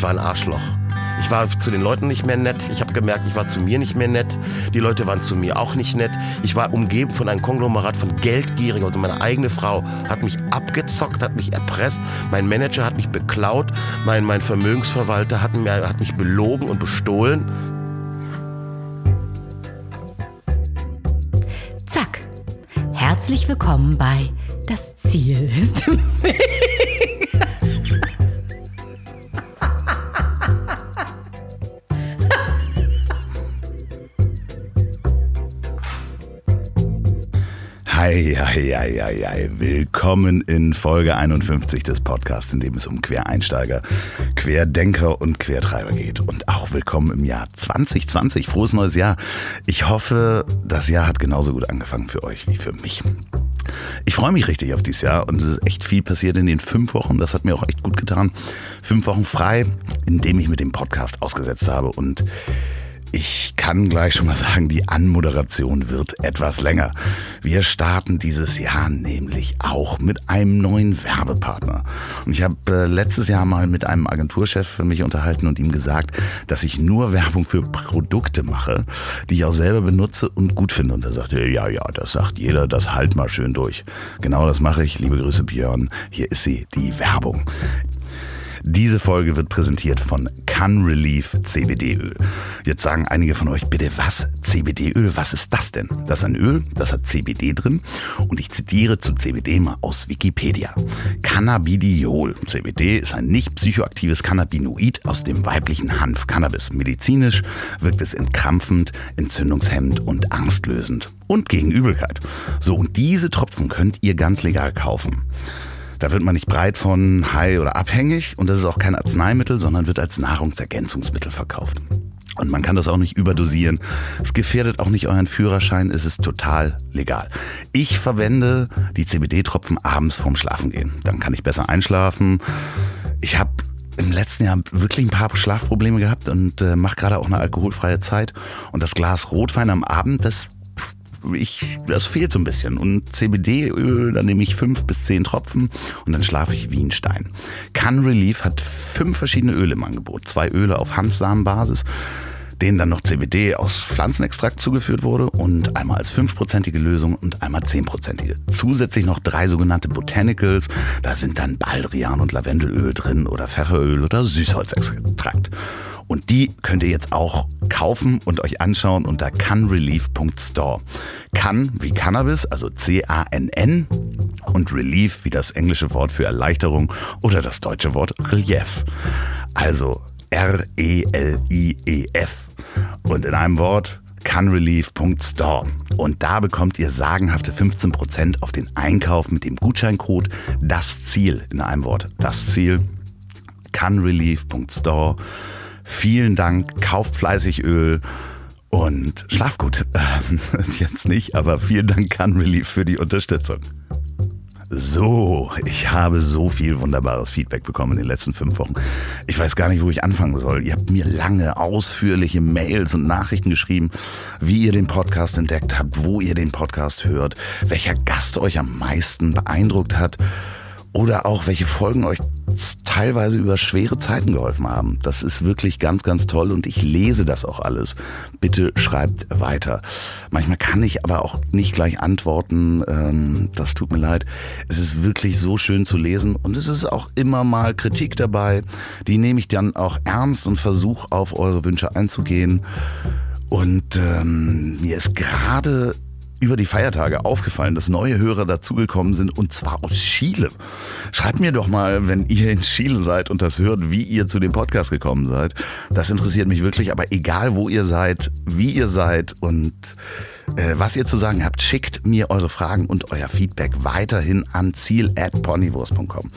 ich war ein Arschloch. Ich war zu den Leuten nicht mehr nett. Ich habe gemerkt, ich war zu mir nicht mehr nett. Die Leute waren zu mir auch nicht nett. Ich war umgeben von einem Konglomerat von Geldgierigen. Also meine eigene Frau hat mich abgezockt, hat mich erpresst. Mein Manager hat mich beklaut. Mein, mein Vermögensverwalter hat, mir, hat mich belogen und bestohlen. Zack. Herzlich willkommen bei Das Ziel ist im Weg. Hi. Willkommen in Folge 51 des Podcasts, in dem es um Quereinsteiger, Querdenker und Quertreiber geht. Und auch willkommen im Jahr 2020. Frohes neues Jahr. Ich hoffe, das Jahr hat genauso gut angefangen für euch wie für mich. Ich freue mich richtig auf dieses Jahr und es ist echt viel passiert in den fünf Wochen. Das hat mir auch echt gut getan. Fünf Wochen frei, indem ich mit dem Podcast ausgesetzt habe und ich kann gleich schon mal sagen, die Anmoderation wird etwas länger. Wir starten dieses Jahr nämlich auch mit einem neuen Werbepartner. Und ich habe äh, letztes Jahr mal mit einem Agenturchef für mich unterhalten und ihm gesagt, dass ich nur Werbung für Produkte mache, die ich auch selber benutze und gut finde. Und er sagte, ja, ja, das sagt jeder, das halt mal schön durch. Genau das mache ich. Liebe Grüße, Björn. Hier ist sie, die Werbung. Diese Folge wird präsentiert von Can Relief CBD-Öl. Jetzt sagen einige von euch, bitte was? CBD-Öl, was ist das denn? Das ist ein Öl, das hat CBD drin und ich zitiere zu CBD mal aus Wikipedia. Cannabidiol. CBD ist ein nicht psychoaktives Cannabinoid aus dem weiblichen Hanf Cannabis. Medizinisch wirkt es entkrampfend, entzündungshemmend und angstlösend und gegen Übelkeit. So, und diese Tropfen könnt ihr ganz legal kaufen. Da wird man nicht breit von, high oder abhängig und das ist auch kein Arzneimittel, sondern wird als Nahrungsergänzungsmittel verkauft. Und man kann das auch nicht überdosieren. Es gefährdet auch nicht euren Führerschein. Es ist total legal. Ich verwende die CBD-Tropfen abends vorm Schlafengehen. Dann kann ich besser einschlafen. Ich habe im letzten Jahr wirklich ein paar Schlafprobleme gehabt und äh, mache gerade auch eine alkoholfreie Zeit. Und das Glas Rotwein am Abend, das ich, das fehlt so ein bisschen. Und CBD-Öl, da nehme ich fünf bis zehn Tropfen und dann schlafe ich wie ein Stein. Can Relief hat fünf verschiedene Öle im Angebot. Zwei Öle auf Hanfsamenbasis denen dann noch CBD aus Pflanzenextrakt zugeführt wurde und einmal als fünfprozentige Lösung und einmal zehnprozentige. Zusätzlich noch drei sogenannte Botanicals, da sind dann Baldrian und Lavendelöl drin oder Pfefferöl oder Süßholzextrakt. Und die könnt ihr jetzt auch kaufen und euch anschauen unter canrelief.store. Can wie Cannabis, also C-A-N-N und Relief wie das englische Wort für Erleichterung oder das deutsche Wort Relief. Also R-E-L-I-E-F. Und in einem Wort canrelief.store. Und da bekommt ihr sagenhafte 15% auf den Einkauf mit dem Gutscheincode Das Ziel in einem Wort. Das Ziel canrelief.store. Vielen Dank, kauft fleißig Öl und schlaf gut. Jetzt nicht, aber vielen Dank Can Relief für die Unterstützung. So, ich habe so viel wunderbares Feedback bekommen in den letzten fünf Wochen. Ich weiß gar nicht, wo ich anfangen soll. Ihr habt mir lange, ausführliche Mails und Nachrichten geschrieben, wie ihr den Podcast entdeckt habt, wo ihr den Podcast hört, welcher Gast euch am meisten beeindruckt hat oder auch welche Folgen euch teilweise über schwere Zeiten geholfen haben. Das ist wirklich ganz, ganz toll und ich lese das auch alles. Bitte schreibt weiter. Manchmal kann ich aber auch nicht gleich antworten. Ähm, das tut mir leid. Es ist wirklich so schön zu lesen und es ist auch immer mal Kritik dabei. Die nehme ich dann auch ernst und versuche auf eure Wünsche einzugehen. Und ähm, mir ist gerade über die Feiertage aufgefallen, dass neue Hörer dazugekommen sind und zwar aus Chile. Schreibt mir doch mal, wenn ihr in Chile seid und das hört, wie ihr zu dem Podcast gekommen seid. Das interessiert mich wirklich, aber egal wo ihr seid, wie ihr seid und was ihr zu sagen habt, schickt mir eure Fragen und euer Feedback weiterhin an ziel@ponywurst.com.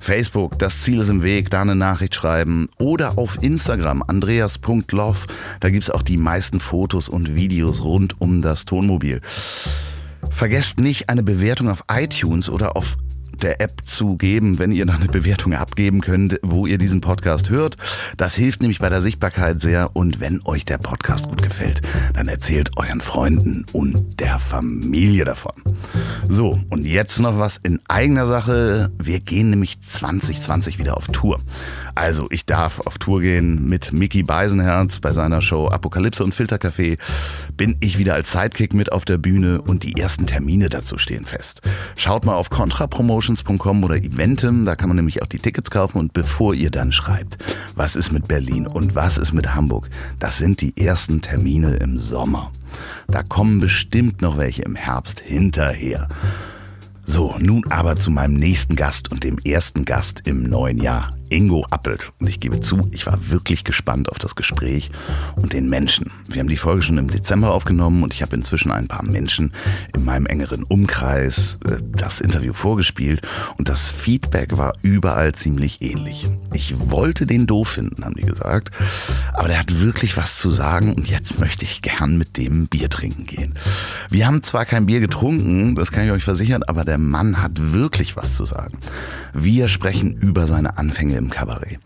Facebook, das Ziel ist im Weg, da eine Nachricht schreiben oder auf Instagram andreas.love, da gibt's auch die meisten Fotos und Videos rund um das Tonmobil. Vergesst nicht eine Bewertung auf iTunes oder auf der App zu geben, wenn ihr noch eine Bewertung abgeben könnt, wo ihr diesen Podcast hört. Das hilft nämlich bei der Sichtbarkeit sehr. Und wenn euch der Podcast gut gefällt, dann erzählt euren Freunden und der Familie davon. So, und jetzt noch was in eigener Sache. Wir gehen nämlich 2020 wieder auf Tour. Also, ich darf auf Tour gehen mit Mickey Beisenherz bei seiner Show Apokalypse und Filtercafé. Bin ich wieder als Sidekick mit auf der Bühne und die ersten Termine dazu stehen fest. Schaut mal auf contrapromotions.com oder Eventim, da kann man nämlich auch die Tickets kaufen und bevor ihr dann schreibt, was ist mit Berlin und was ist mit Hamburg, das sind die ersten Termine im Sommer. Da kommen bestimmt noch welche im Herbst hinterher. So, nun aber zu meinem nächsten Gast und dem ersten Gast im neuen Jahr. Ingo Appelt. Und ich gebe zu, ich war wirklich gespannt auf das Gespräch und den Menschen. Wir haben die Folge schon im Dezember aufgenommen und ich habe inzwischen ein paar Menschen in meinem engeren Umkreis äh, das Interview vorgespielt und das Feedback war überall ziemlich ähnlich. Ich wollte den doof finden, haben die gesagt, aber der hat wirklich was zu sagen und jetzt möchte ich gern mit dem Bier trinken gehen. Wir haben zwar kein Bier getrunken, das kann ich euch versichern, aber der Mann hat wirklich was zu sagen. Wir sprechen über seine Anfänge im Kabarett.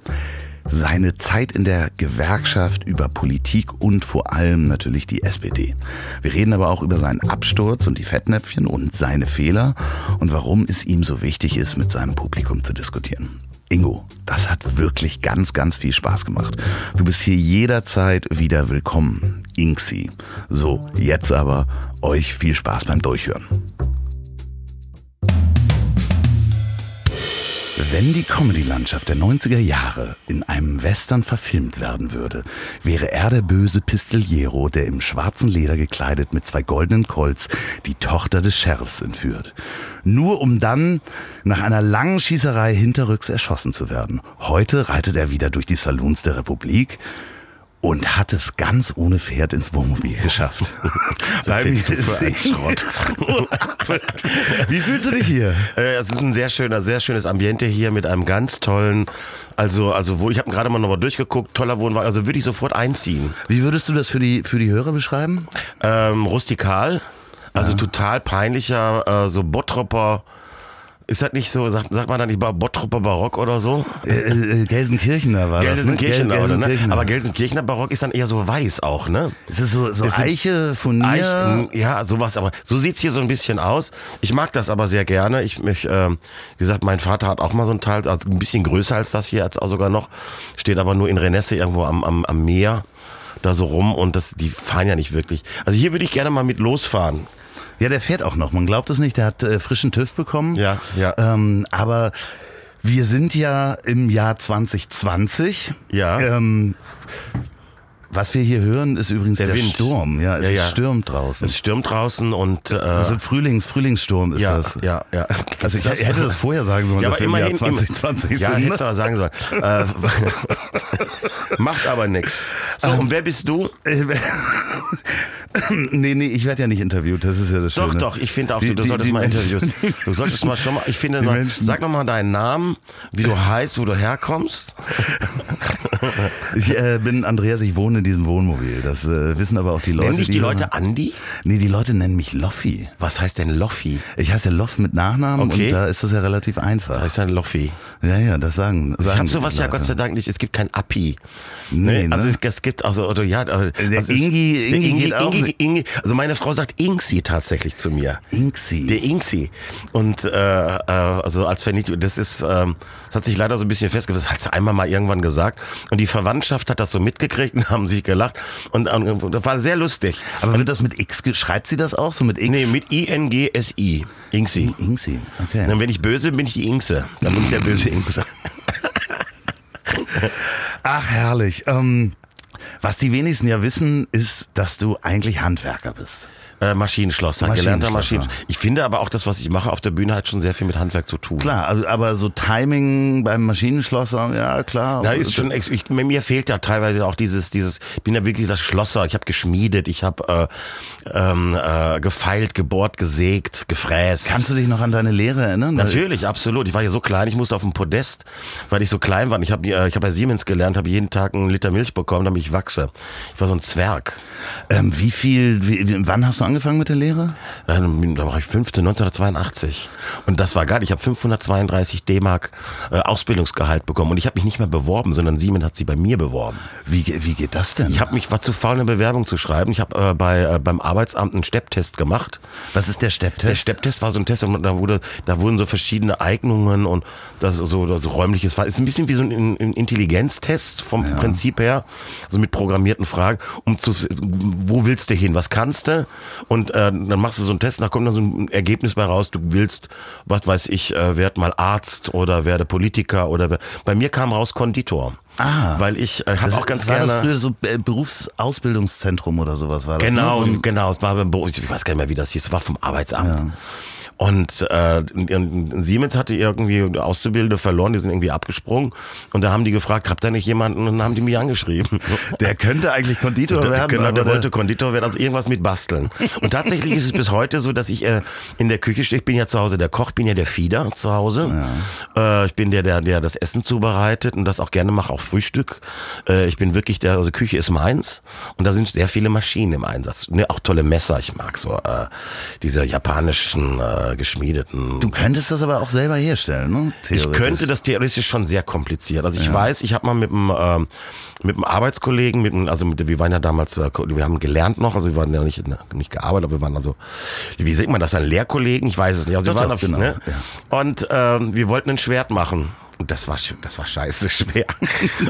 Seine Zeit in der Gewerkschaft, über Politik und vor allem natürlich die SPD. Wir reden aber auch über seinen Absturz und die Fettnäpfchen und seine Fehler und warum es ihm so wichtig ist, mit seinem Publikum zu diskutieren. Ingo, das hat wirklich ganz, ganz viel Spaß gemacht. Du bist hier jederzeit wieder willkommen. Inksi. So, jetzt aber euch viel Spaß beim Durchhören. Wenn die Comedy-Landschaft der 90er Jahre in einem Western verfilmt werden würde, wäre er der böse Pistoliero, der im schwarzen Leder gekleidet mit zwei goldenen Colts die Tochter des Sheriffs entführt. Nur um dann nach einer langen Schießerei hinterrücks erschossen zu werden. Heute reitet er wieder durch die Saloons der Republik und hat es ganz ohne Pferd ins Wohnmobil geschafft. Erzählst du für einen Schrott? Wie fühlst du dich hier? Äh, Es ist ein sehr schöner, sehr schönes Ambiente hier mit einem ganz tollen, also, also wo ich habe gerade mal nochmal durchgeguckt, toller Wohnwagen, also würde ich sofort einziehen. Wie würdest du das für die, für die Hörer beschreiben? Ähm, rustikal, also total peinlicher, äh, so Bottropper. Ist das nicht so, sagt, sagt man dann nicht Ba- Bottropper Barock oder so? Äh, äh, Gelsenkirchener war Gelsenkirchener, das, ne? oder, ne? Gelsenkirchener. Aber Gelsenkirchener Barock ist dann eher so weiß auch, ne? ist das so, so sind Eiche von Eichen, ja, sowas, aber so sieht's hier so ein bisschen aus. Ich mag das aber sehr gerne. Ich mich, ähm, wie gesagt, mein Vater hat auch mal so ein Teil, also ein bisschen größer als das hier, als auch sogar noch, steht aber nur in Renesse irgendwo am, am, am Meer da so rum und das, die fahren ja nicht wirklich. Also hier würde ich gerne mal mit losfahren. Ja, der fährt auch noch. Man glaubt es nicht, der hat äh, frischen TÜV bekommen. Ja, ja. Ähm, aber wir sind ja im Jahr 2020. Ja. Ähm, was wir hier hören, ist übrigens der, Der. Sturm. Ja, es Ja, ja. stürmt draußen. Es stürmt draußen und äh, also Frühlings, Frühlingssturm ist ja, das. ja, ja. Also ich das- hätte das vorher sagen sollen, Ja, dass aber wir im Jahr immerhin. 2020 ja, sind. ne? hättest du aber sagen sollen. Äh, macht aber nichts. So, Ähm, und wer bist du? nee, nee, ich werde ja nicht interviewt, das ist ja das Doch, Schöne. doch, ich finde auch, Die- du die- solltest die mal Interviews. Du solltest mal schon mal, ich finde, noch, sag noch mal deinen Namen, wie du heißt, wo du herkommst. Ich äh, bin Andreas, ich wohne in diesem Wohnmobil. Das äh, wissen aber auch die Leute. Nennen dich die hören- Leute Andi? Nee, die Leute nennen mich Loffi. Was heißt denn Loffi? Ich heiße ja Loff mit Nachnamen Okay. und da ist das ja relativ einfach. Was heißt denn Loffi? Ja, ja, das sagen. Ich sagen habe die sowas ja. Gott sei Dank nicht. Es gibt kein Api. Nee, Also ne? es, es gibt also oder ja, Der also es- Ingi- der Ingi geht auch Ingi, Ingi, also meine Frau sagt Ingsi tatsächlich zu mir. Inksi. Der Ingsi. Und äh, äh, also als Vernichtung, das ist, ähm, das hat sich leider so ein bisschen festgesetzt, das hat sie einmal mal irgendwann gesagt. Und die Verwandtschaft hat das so mitgekriegt und haben sich gelacht. Und, und das war sehr lustig. aber wird das mit X, schreibt sie das auch so mit X? Nee, mit I-N-G-S-I. Ingsi. Inksi, okay. Dann wenn ich böse bin, bin ich die Ingse. Dann bin ich der böse Ingse. Ach, herrlich. Ähm, was die wenigsten ja wissen, ist, dass du eigentlich Handwerker bist. Äh, Maschinenschlosser, gelernter Maschinenschlosser. Maschinen. Ich finde aber auch das, was ich mache auf der Bühne, hat schon sehr viel mit Handwerk zu tun. Klar, also, aber so Timing beim Maschinenschlosser, ja klar. Ja, ist schon, ich, mir fehlt ja teilweise auch dieses, dieses, ich bin ja wirklich das Schlosser, ich habe geschmiedet, ich habe äh, ähm, äh, gefeilt, gebohrt, gesägt, gefräst. Kannst du dich noch an deine Lehre erinnern? Natürlich, absolut. Ich war ja so klein, ich musste auf dem Podest, weil ich so klein war. Ich habe äh, ich hab bei Siemens gelernt, habe jeden Tag einen Liter Milch bekommen, damit ich wachse. Ich war so ein Zwerg. Ähm, wie viel, wie, wann hast du angefangen mit der Lehre? Ähm, da war ich 15, 1982. Und das war geil. Ich habe 532 D-Mark äh, Ausbildungsgehalt bekommen. Und ich habe mich nicht mehr beworben, sondern Siemens hat sie bei mir beworben. Wie, wie geht das denn? Ich habe mich war zu faul, eine Bewerbung zu schreiben. Ich habe äh, bei, äh, beim Arbeitsamt einen Stepptest gemacht. Was ist der Stepptest? Der Stepptest war so ein Test und da wurde, da wurden so verschiedene Eignungen und das so, so räumliches war. Ist ein bisschen wie so ein, ein Intelligenztest vom Prinzip her, so mit programmierten Fragen, um zu, wo willst du hin, was kannst du? Und äh, dann machst du so einen Test, da kommt dann so ein Ergebnis bei raus. Du willst, was weiß ich, äh, werd mal Arzt oder werde Politiker oder wer- bei mir kam raus Konditor. Ah. weil ich äh, habe auch ganz war gerne. das früher so äh, Berufsausbildungszentrum oder sowas war das? Genau, ne? so ein, genau. Es war, ich weiß gar nicht mehr, wie das hieß. Es war vom Arbeitsamt. Und äh, Siemens hatte irgendwie Auszubildende verloren, die sind irgendwie abgesprungen. Und da haben die gefragt, habt ihr nicht jemanden? Und dann haben die mich angeschrieben. Der könnte eigentlich Konditor Der, werden. genau, der wollte Konditor werden, also irgendwas mit Basteln. Und tatsächlich ist es bis heute so, dass ich äh, in der Küche stehe. Ich bin ja zu Hause der Koch, bin ja der Fieder zu Hause. Äh, ich bin der, der, der das Essen zubereitet und das auch gerne mache, auch Frühstück. Äh, ich bin wirklich der, also Küche ist meins. Und da sind sehr viele Maschinen im Einsatz. Ne, auch tolle Messer. Ich mag so äh, diese japanischen äh, geschmiedeten. Du könntest das aber auch selber herstellen, ne? Ich könnte das theoretisch schon sehr kompliziert. Also ich weiß, ich habe mal mit einem ähm, mit einem Arbeitskollegen, mit einem, also mit, wir waren ja damals, äh, wir haben gelernt noch, also wir waren ja nicht nicht gearbeitet, aber wir waren also, wie sagt man das, ein Lehrkollegen? Ich weiß es nicht. Also wir waren auf, genau, ne? ja. Und ähm, wir wollten ein Schwert machen. Und das war, das war scheiße schwer.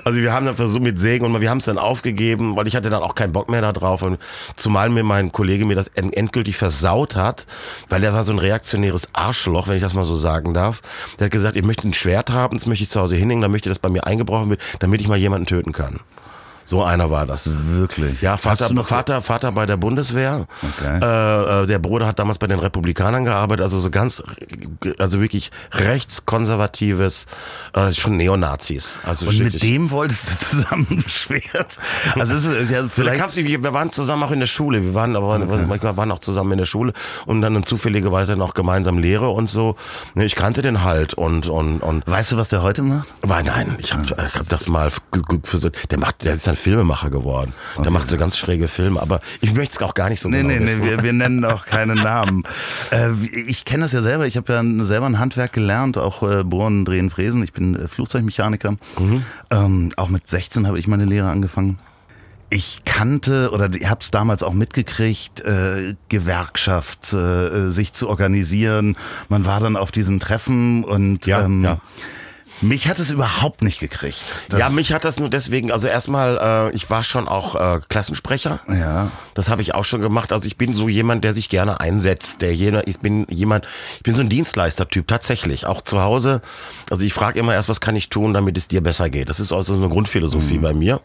Also wir haben dann versucht mit Sägen und wir haben es dann aufgegeben, weil ich hatte dann auch keinen Bock mehr da drauf. Und zumal mir mein Kollege mir das en- endgültig versaut hat, weil er war so ein reaktionäres Arschloch, wenn ich das mal so sagen darf. Der hat gesagt, ich möchte ein Schwert haben, das möchte ich zu Hause hinlegen, dann möchte ich, dass bei mir eingebrochen wird, damit ich mal jemanden töten kann. So einer war das. Wirklich. Ja, Vater, Vater, Vater bei der Bundeswehr. Okay. Äh, äh, der Bruder hat damals bei den Republikanern gearbeitet, also so ganz, also wirklich rechtskonservatives, äh, schon Neonazis. Also Und mit dem wolltest du zusammen ein Schwert? Also es ist ja Vielleicht wir wir waren zusammen auch in der Schule. Wir waren aber manchmal waren auch zusammen in der Schule und dann zufälligerweise noch gemeinsam Lehre und so. Ne, Ich kannte den halt und und und Weißt du, was der heute macht? aber nein, ich habe ich hab das mal versucht. Der macht, der ist ein Filmemacher geworden. Der macht so ganz schräge Filme, aber ich möchte es auch gar nicht so Nee, genau nee, nee, wissen. wir, wir nennen auch keine Namen. Äh, ich kenne das ja selber. Ich habe ja selber ein Handwerk gelernt, auch äh, Bohren, Drehen, Fräsen. Ich bin äh, Flugzeugmechaniker. Ähm, auch mit 16 habe ich meine Lehre angefangen. Ich kannte oder ich habe es damals auch mitgekriegt, äh, Gewerkschaft, äh, sich zu organisieren. Man war dann auf diesen Treffen und Ja, ähm, ja. Mich hat es überhaupt nicht gekriegt. Das- ja, mich hat das nur deswegen, also erstmal, äh, ich war schon auch äh, Klassensprecher. Ja. Das habe ich auch schon gemacht. Also ich bin so jemand, der sich gerne einsetzt. Der jener, ich bin jemand, ich bin so ein Dienstleistertyp tatsächlich. Auch zu Hause. Also ich frage immer erst, was kann ich tun, damit es dir besser geht. Das ist also so eine Grundphilosophie bei mir.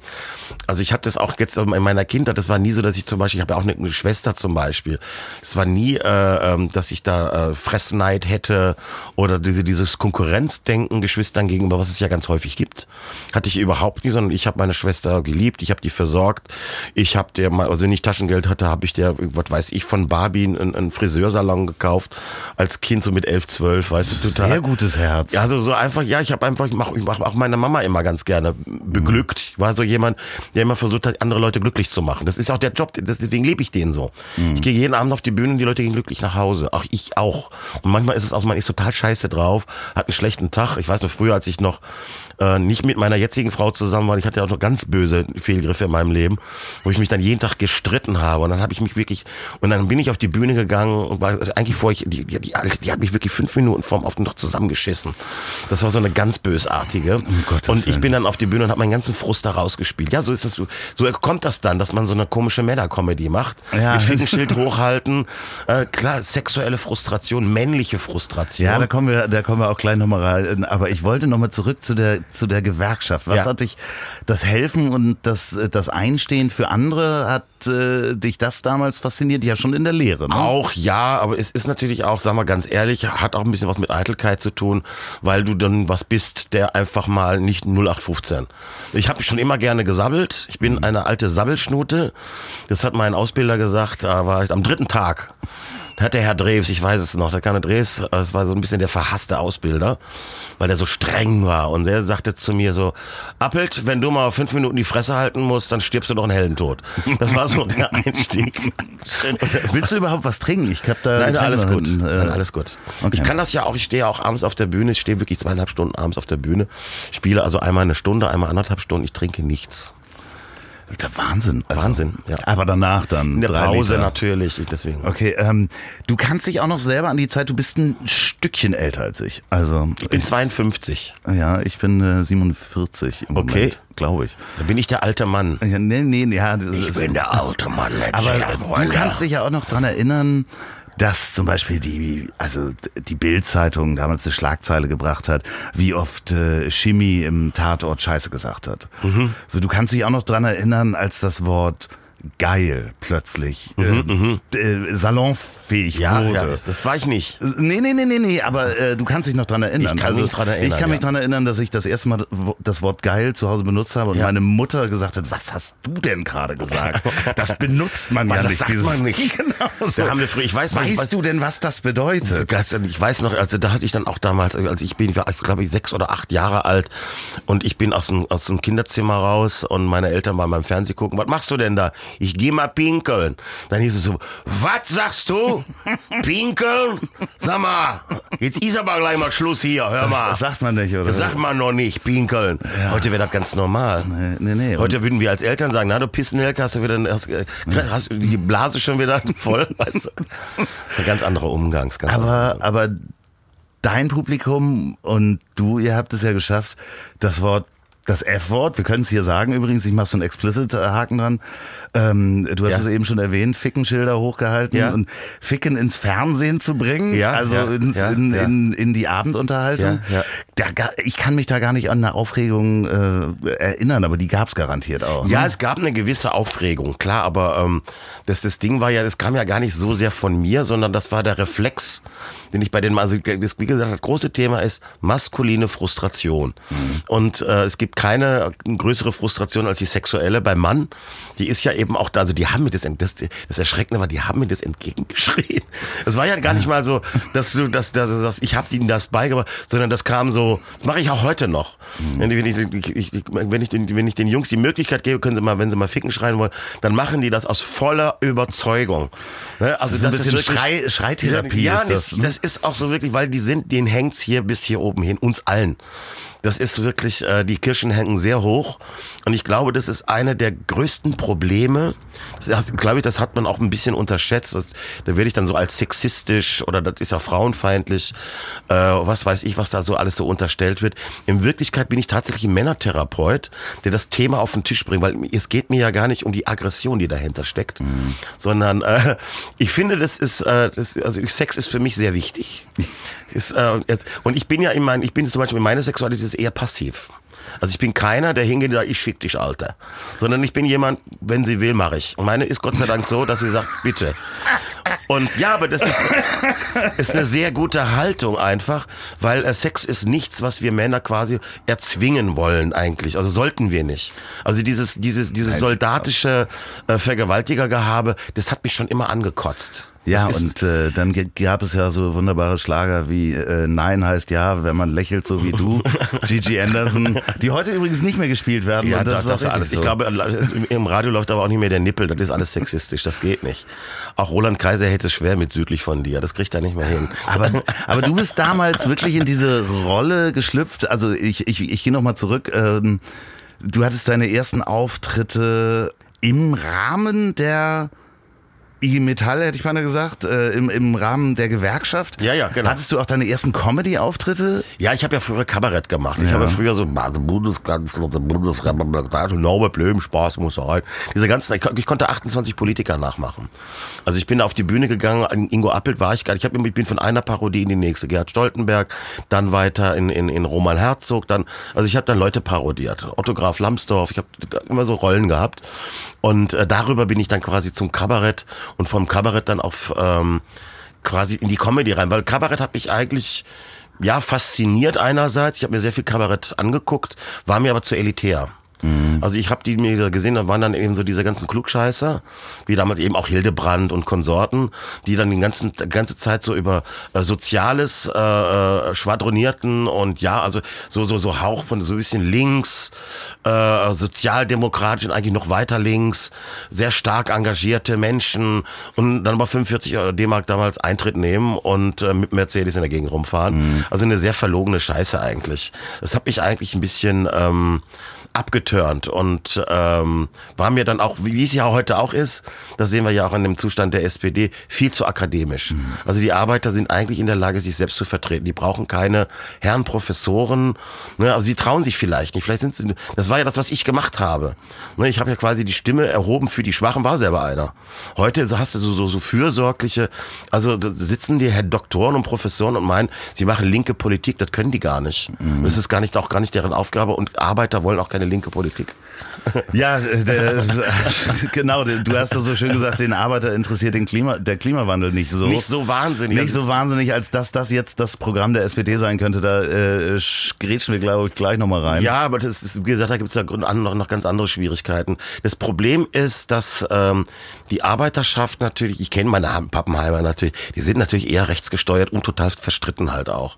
Also ich hatte das auch jetzt in meiner Kindheit. Das war nie so, dass ich zum Beispiel, ich habe ja auch eine, eine Schwester zum Beispiel. Es war nie, äh, ähm, dass ich da äh, Fressneid hätte oder diese dieses Konkurrenzdenken Geschwistern gegenüber, was es ja ganz häufig gibt, hatte ich überhaupt nie, sondern ich habe meine Schwester geliebt, ich habe die versorgt, ich habe der mal, also wenn ich Taschengeld hatte, habe ich der, was weiß ich, von Barbie einen, einen Friseursalon gekauft als Kind so mit elf, zwölf, weißt du, total. Sehr gutes Herz. Ja, also so einfach, ja, ich habe einfach, ich mache ich mach auch meine Mama immer ganz gerne beglückt. Ich war so jemand, der immer versucht hat, andere Leute glücklich zu machen. Das ist auch der Job, das, deswegen lebe ich den so. Ich gehe jeden Abend auf die Bühne und die Leute gehen glücklich nach Hause. Auch ich auch. Und manchmal ist es auch, man ist total scheiße drauf, hat einen schlechten Tag. Ich weiß noch früher, als ich noch äh, nicht mit meiner jetzigen Frau zusammen war, ich hatte ja auch noch ganz böse Fehlgriffe in meinem Leben, wo ich mich dann jeden Tag gestritten habe. Und dann habe ich mich wirklich, und dann bin ich auf die Bühne gegangen und war eigentlich vor ich, die, die, die, die hat mich wirklich fünf Minuten vorm auf den Tag zusammengeschissen. Das war so eine ganz bösartige. Gottes und ich bin dann auf die Bühne und habe meinen ganzen Frust da rausgespielt. Ja, so ist das. So so kommt das dann, dass man so eine komische Männer-Comedy macht. Ja. Mit Fickenschild hochhalten. Äh, klar, sexuelle Frustration, männliche Frustration. Ja, da kommen wir, da kommen wir auch gleich nochmal rein. Aber ich wollte nochmal zurück zu der, zu der Gewerkschaft. Was Ja. hat dich, das Helfen und das, das Einstehen für andere, hat äh, dich das damals fasziniert? Ja, schon in der Lehre, ne? Auch ja, aber es ist natürlich auch, sagen wir ganz ehrlich, hat auch ein bisschen was mit Eitelkeit zu tun, weil du dann was bist, der einfach mal nicht 0815. Ich habe schon immer gerne gesabbelt. Ich bin eine alte Sabbelschnute. Das hat mein Ausbilder gesagt, da war ich am dritten Tag. Hat der Herr Drews, ich weiß es noch, der Kanne Drews, das war so ein bisschen der verhasste Ausbilder, weil der so streng war. Und der sagte zu mir so, Appelt, wenn du mal fünf Minuten die Fresse halten musst, dann stirbst du doch einen Heldentod. Das war so der Einstieg. Willst du überhaupt was trinken? Ich hab da Nein, alles gut. Hünden, äh, Nein, alles gut. okay. Ich kann das ja auch, ich stehe auch abends auf der Bühne, ich stehe wirklich zweieinhalb Stunden abends auf der Bühne, spiele also einmal eine Stunde, einmal anderthalb Stunden, ich trinke nichts. Der Wahnsinn. Also, Wahnsinn, ja. Aber danach dann. In der drei Pause Liter. natürlich, ich- deswegen. Okay, ähm, du kannst dich auch noch selber an die Zeit, du bist ein Stückchen älter als ich. Also, Ich bin 52. ja, ich bin äh, 47 im Okay. Moment, glaube ich. Da bin ich der alte Mann. Ja, nee, nee, ja, das ist, der alte Mann. aber du kannst dich ja auch noch dran erinnern, dass zum Beispiel die, also die Bild-Zeitung damals eine Schlagzeile gebracht hat, wie oft äh, Chemie im Tatort Scheiße gesagt hat. Mhm. So, du kannst dich auch noch dran erinnern, als das Wort geil plötzlich äh, äh, salonfähig Mhm, Ja, wurde. ja das, das war ich nicht. Nee, nee, nee, nee, nee, aber äh, du kannst dich noch dran erinnern. Ich kann mich dran erinnern, Ich kann mich ja. dran erinnern, dass ich das erste Mal das Wort geil zu Hause benutzt habe und Ja. meine Mutter gesagt hat, was hast du denn gerade gesagt? Das benutzt man, ja das nicht. sagt man nicht. Genau so. Da haben wir früher, ich weiß weißt weiß, du denn, was das bedeutet? Das, ich weiß noch, also da hatte ich dann auch damals, als ich bin, ich war, ich glaube ich sechs oder acht Jahre alt und ich bin aus dem, aus dem Kinderzimmer raus und meine Eltern waren beim Fernsehen gucken. Was machst du denn da? Ich geh mal pinkeln. Dann hieß es so, was sagst du? Pinkeln? Sag mal, jetzt ist aber gleich mal Schluss hier, hör mal. Das sagt man nicht, oder? Das sagt man noch nicht, pinkeln. Heute wäre das ganz normal. Nee, nee, nee. Heute würden wir als Eltern sagen, na du Pissenelke, hast du wieder, hast, äh, hast du die Blase schon wieder voll, weißt du? Das ist ein ganz anderer Umgang. Ganz anderer aber, aber dein Publikum und du, ihr habt es ja geschafft, das Wort, das F-Wort, wir können es hier sagen übrigens, ich mache so einen Explicit-Haken dran. Ähm, du hast Ja. es eben schon erwähnt, Fickenschilder hochgehalten Ja. und Ficken ins Fernsehen zu bringen, Ja, also ins, in. In, in die Abendunterhaltung. Ja, ja. Da, ich kann mich da gar nicht an eine Aufregung äh, erinnern, aber die gab es garantiert auch. Ja, ne? es gab eine gewisse Aufregung, klar, aber ähm, das, das Ding war ja, das kam ja gar nicht so sehr von mir, sondern das war der Reflex, den ich bei den, also das, wie gesagt, das große Thema ist maskuline Frustration. Und äh, es gibt keine größere Frustration als die sexuelle beim Mann. Die ist ja eben auch da, also die haben mir das, das, das Erschreckende war, die haben mir das entgegengeschrien. Es war ja gar nicht mal so, dass du, dass, dass, dass ich habe ihnen das beigebracht, sondern das kam so, das mache ich auch heute noch. Wenn, ich, wenn, ich, ich, ich, wenn, ich den, wenn ich den Jungs die Möglichkeit gebe, können sie mal, wenn sie mal ficken schreien wollen, dann machen die das aus voller Überzeugung. Ne? Also So ein das bisschen ist Schrei- Schreitherapie ja, ist das, das, ne? das ist auch so wirklich, weil die sind, denen hängt's hier bis hier oben hin, uns allen. Das ist wirklich, äh, die Kirschen hängen sehr hoch. Und ich glaube, das ist eine der größten Probleme. Das glaube ich, das hat man auch ein bisschen unterschätzt. Das, da werde ich dann so als sexistisch oder das ist ja frauenfeindlich, äh, was weiß ich, was da so alles so unterstellt wird. In Wirklichkeit bin ich tatsächlich ein Männertherapeut, der das Thema auf den Tisch bringt, weil es geht mir ja gar nicht um die Aggression, die dahinter steckt, sondern äh, ich finde, das ist, äh, das, also Sex ist für mich sehr wichtig. Ist, äh, jetzt, und ich bin ja in mein, ich bin zum Beispiel, meine Sexualität ist eher passiv. Also ich bin keiner, der hingeht und sagt, ich fick dich, Alter. Sondern ich bin jemand, wenn sie will, mache ich. Und meine ist Gott sei Dank so, dass sie sagt, bitte. Und ja, aber das ist, ist eine sehr gute Haltung einfach, weil äh, Sex ist nichts, was wir Männer quasi erzwingen wollen eigentlich. Also sollten wir nicht. Also dieses, dieses, dieses soldatische äh, Vergewaltigergehabe, das hat mich schon immer angekotzt. Ja, Das und äh, dann gab es ja so wunderbare Schlager wie äh, Nein heißt ja, wenn man lächelt so wie du, Gigi Anderson, die heute übrigens nicht mehr gespielt werden. Ja, und das, das, ist richtig alles. so. Ich glaube, im Radio läuft aber auch nicht mehr der Nippel. Das ist alles sexistisch. Das geht nicht. Auch Roland Kaiser hätte es schwer mit südlich von dir. Das kriegt er nicht mehr hin. Aber, aber du bist damals wirklich in diese Rolle geschlüpft. Also ich, ich, ich gehe nochmal zurück. Ähm, du hattest deine ersten Auftritte im Rahmen der IG Metall, hätte ich mal gesagt, äh, im, im Rahmen der Gewerkschaft. Ja, ja, genau. Hattest du auch deine ersten Comedy-Auftritte? Ja, ich habe ja früher Kabarett gemacht. Ich Ja. habe früher so Bundeskanzler, Bundeskanzler, Norbert Blüm, Spaß muss sein. Diese ganzen, ich, ich konnte 28 Politiker nachmachen. Also ich bin auf die Bühne gegangen, in Ingo Appelt war ich gar nicht. Ich, hab, ich bin von einer Parodie in die nächste. Gerhard Stoltenberg, dann weiter in, in, in Roman Herzog, dann, also ich habe dann Leute parodiert. Otto Graf Lambsdorff, ich habe immer so Rollen gehabt. Und äh, darüber bin ich dann quasi zum Kabarett und vom Kabarett dann auf ähm, quasi in die Comedy rein, weil Kabarett hat mich eigentlich ja fasziniert einerseits. Ich habe mir sehr viel Kabarett angeguckt, war mir aber zu elitär. Mhm. Also ich habe die mir gesehen, da waren dann eben so diese ganzen Klugscheißer, wie damals eben auch Hildebrand und Konsorten, die dann die ganzen, ganze Zeit so über äh, Soziales äh, äh, schwadronierten und ja, also so, so, so Hauch von so ein bisschen links, äh, sozialdemokratisch und eigentlich noch weiter links, sehr stark engagierte Menschen und dann aber 45 D-Mark damals Eintritt nehmen und äh, mit Mercedes in der Gegend rumfahren. Mhm. Also eine sehr verlogene Scheiße eigentlich. Das hat mich eigentlich ein bisschen... Ähm, abgeturnt und ähm, war mir dann auch, wie es ja heute auch ist, das sehen wir ja auch an dem Zustand der SPD, viel zu akademisch. Mhm. Also die Arbeiter sind eigentlich in der Lage, sich selbst zu vertreten. Die brauchen keine Herren Professoren. Ne? Also sie trauen sich vielleicht nicht. Vielleicht sind sie, das war ja das, was ich gemacht habe. Ne? Ich habe ja quasi die Stimme erhoben für die Schwachen, war selber einer. Heute hast du so, so, so fürsorgliche, also sitzen die Herr Doktoren und Professoren und meinen, sie machen linke Politik, das können die gar nicht. Mhm. Das ist gar nicht, auch gar nicht deren Aufgabe und Arbeiter wollen auch keine linke Politik. Ja, der, genau, du hast das so schön gesagt, den Arbeiter interessiert den Klima, der Klimawandel nicht so. Nicht so wahnsinnig. Nicht so wahnsinnig, als dass das jetzt das Programm der SPD sein könnte. Da äh, grätschen wir, glaube ich, gleich nochmal rein. Ja, aber das ist, wie gesagt, da gibt es ja noch, noch ganz andere Schwierigkeiten. Das Problem ist, dass ähm, die Arbeiterschaft natürlich, ich kenne meine Pappenheimer natürlich, die sind natürlich eher rechtsgesteuert und total verstritten halt auch.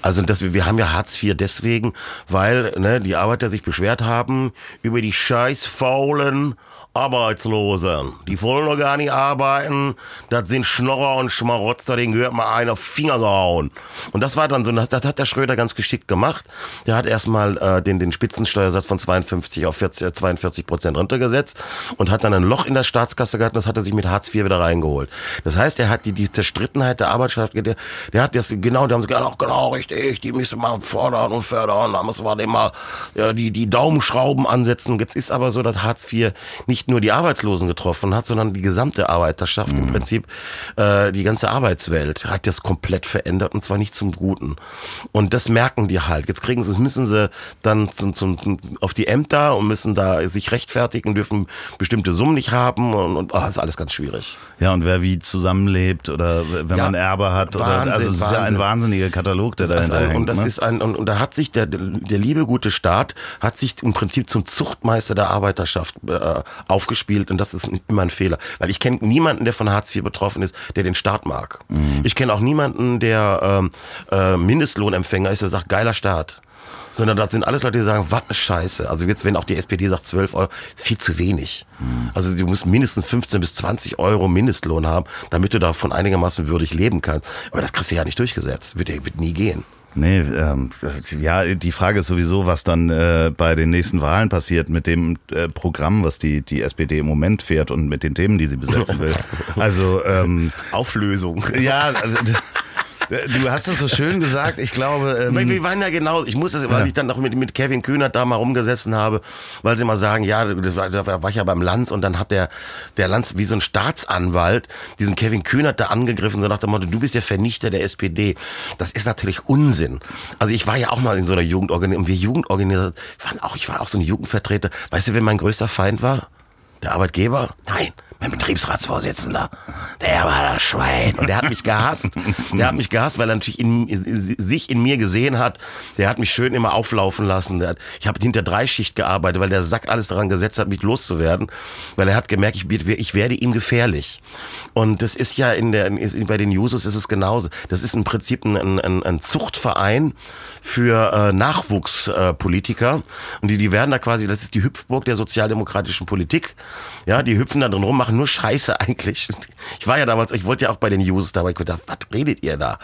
Also das, wir haben ja Hartz IV deswegen, weil ne, die Arbeiter sich beschwert haben über die scheiß faulen Arbeitslosen. Die wollen doch gar nicht arbeiten. Das sind Schnorrer und Schmarotzer, denen gehört mal einer Finger gehauen. Und das war dann so, das, das hat der Schröder ganz geschickt gemacht. Der hat erstmal äh, den, den Spitzensteuersatz von 52 auf 40, 42 Prozent runtergesetzt und hat dann ein Loch in der Staatskasse gehabt und das hat er sich mit Hartz IV wieder reingeholt. Das heißt, er hat die, die Zerstrittenheit der Arbeitschaft, der, der hat das, genau, die haben gesagt, genau, genau, richtig, die müssen mal fordern und fördern, da muss man dem mal ja, die, die Daumenschrauben ansetzen. Jetzt ist aber so, dass Hartz IV nicht nicht nur die Arbeitslosen getroffen hat, sondern die gesamte Arbeiterschaft, mhm. im Prinzip äh, die ganze Arbeitswelt hat das komplett verändert und zwar nicht zum Guten. Und das merken die halt. Jetzt kriegen sie, müssen sie dann zum, zum, auf die Ämter und müssen da sich rechtfertigen, dürfen bestimmte Summen nicht haben und, und oh, ist alles ganz schwierig. Ja, und wer wie zusammenlebt oder wenn ja, man Erbe hat, Wahnsinn, oder, also es ist Wahnsinn. ja ein wahnsinniger Katalog, der dahinter ein, hängt. Und das ne? ist ein, und, und da hat sich der, der liebe gute Staat hat sich im Prinzip zum Zuchtmeister der Arbeiterschaft äh, aufgespielt und das ist immer ein Fehler. Weil ich kenne niemanden, der von Hartz IV betroffen ist, der den Staat mag. Mhm. Ich kenne auch niemanden, der ähm, äh, Mindestlohnempfänger ist, der sagt, geiler Staat sondern das sind alles Leute, die sagen, was eine Scheiße. Also jetzt, wenn auch die SPD sagt 12 Euro, ist viel zu wenig. Mhm. Also du musst mindestens 15 bis 20 Euro Mindestlohn haben, damit du davon einigermaßen würdig leben kannst. Aber das kriegst du ja nicht durchgesetzt. Wird, wird nie gehen. Nee, ähm, ja, die Frage ist sowieso, was dann äh, bei den nächsten Wahlen passiert mit dem äh, Programm, was die, die SPD im Moment fährt und mit den Themen, die sie besetzen will. Also ähm, Auflösung. Ja, Du hast es so schön gesagt, ich glaube. Ähm wir waren ja genau, ich muss das, weil ja. ich dann noch mit, mit Kevin Kühnert da mal rumgesessen habe, weil sie immer sagen, ja, da war ich ja beim Lanz und dann hat der, der Lanz wie so ein Staatsanwalt diesen Kevin Kühnert da angegriffen, so nach dem Motto, du bist der Vernichter der SPD. Das ist natürlich Unsinn. Also ich war ja auch mal in so einer Jugendorganisation, wir Jugendorganisation, waren auch, ich war auch so ein Jugendvertreter. Weißt du, wer mein größter Feind war? Der Arbeitgeber? Nein, mein Betriebsratsvorsitzender, der war das Schwein. Und der hat mich gehasst. Der hat mich gehasst, weil er natürlich in, sich in mir gesehen hat. Der hat mich schön immer auflaufen lassen. Hat, ich habe hinter Dreischicht gearbeitet, weil der Sack alles daran gesetzt hat, mich loszuwerden. Weil er hat gemerkt, ich, ich werde ihm gefährlich. Und das ist ja in der, bei den Jusos ist es genauso. Das ist im Prinzip ein, ein, ein Zuchtverein für äh, Nachwuchspolitiker. Äh, und die, die werden da quasi, das ist die Hüpfburg der sozialdemokratischen Politik. Ja, die hüpfen da drin rum, machen nur Scheiße eigentlich. Ich war ja damals, ich wollte ja auch bei den Jusos dabei, ich dachte, was redet ihr da?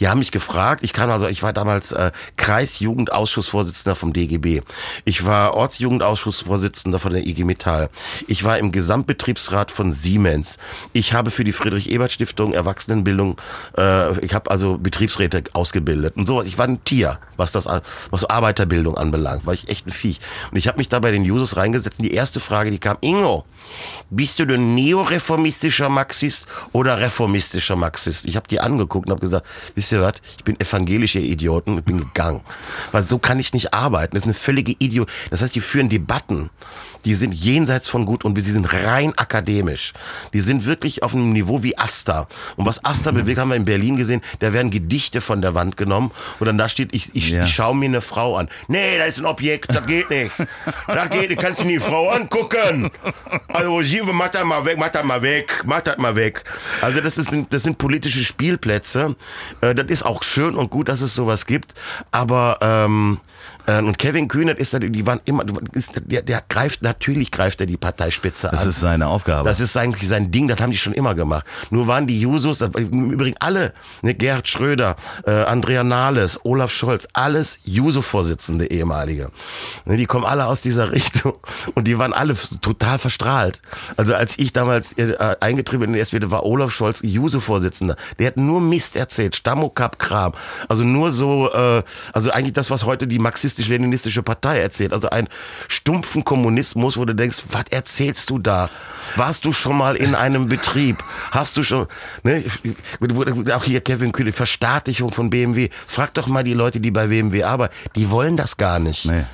Die haben mich gefragt, ich kann also, ich war damals äh, Kreisjugendausschussvorsitzender vom DGB. Ich war Ortsjugendausschussvorsitzender von der IG Metall. Ich war im Gesamtbetriebsrat von Siemens. Ich habe für die Friedrich-Ebert-Stiftung Erwachsenenbildung, äh, ich habe also Betriebsräte ausgebildet und sowas. Ich war ein Tier, was das, was Arbeiterbildung anbelangt, war ich echt ein Viech. Und ich habe mich da bei den Jusos reingesetzt und die erste Frage, die kam, Ingo, bist du ein neoreformistischer Marxist oder reformistischer Marxist? Ich habe die angeguckt und habe gesagt, wisst ihr was, ich bin evangelischer Idioten und bin gegangen. Weil so kann ich nicht arbeiten. Das ist eine völlige Idiot. Das heißt, die führen Debatten die sind jenseits von gut und die sind rein akademisch. Die sind wirklich auf einem Niveau wie Asta. Und was Asta bewegt, haben wir in Berlin gesehen, da werden Gedichte von der Wand genommen und dann da steht, ich, ich, Ja. ich schaue mir eine Frau an. Nee, das ist ein Objekt, das geht nicht. Das geht nicht, kannst du die Frau angucken. Also, sie- mach das mal weg, mach das mal weg, mach das mal weg. Also, das, ist, das sind politische Spielplätze. Äh, Das ist auch schön und gut, dass es sowas gibt. Aber, ähm, äh, und Kevin Kühnert ist, da- die waren immer, der, der greift, natürlich greift er die Parteispitze Das an. ist seine Aufgabe. Das ist eigentlich sein Ding, das haben die schon immer gemacht. Nur waren die Jusos, das, im Übrigen alle, ne, Gerhard Schröder, äh, Andrea Nahles, Olaf Scholz, alles Juso-Vorsitzende ehemalige. Ne, die kommen alle aus dieser Richtung und die waren alle total verstrahlt. Also als ich damals äh, eingetrieben bin in die SPD, war Olaf Scholz Juso-Vorsitzender. Der hat nur Mist erzählt, Stammokap-Kram. Also nur so, äh, also eigentlich das, was heute die marxistisch-leninistische Partei erzählt. Also einen stumpfen Kommunismus, wo du denkst, was erzählst du da? Warst du schon mal in einem Betrieb? Hast du schon, ne, auch hier Kevin Kühne, Verstaatlichung von BMW. Frag doch mal die Leute, die bei BMW arbeiten. Die wollen das gar nicht. Nee.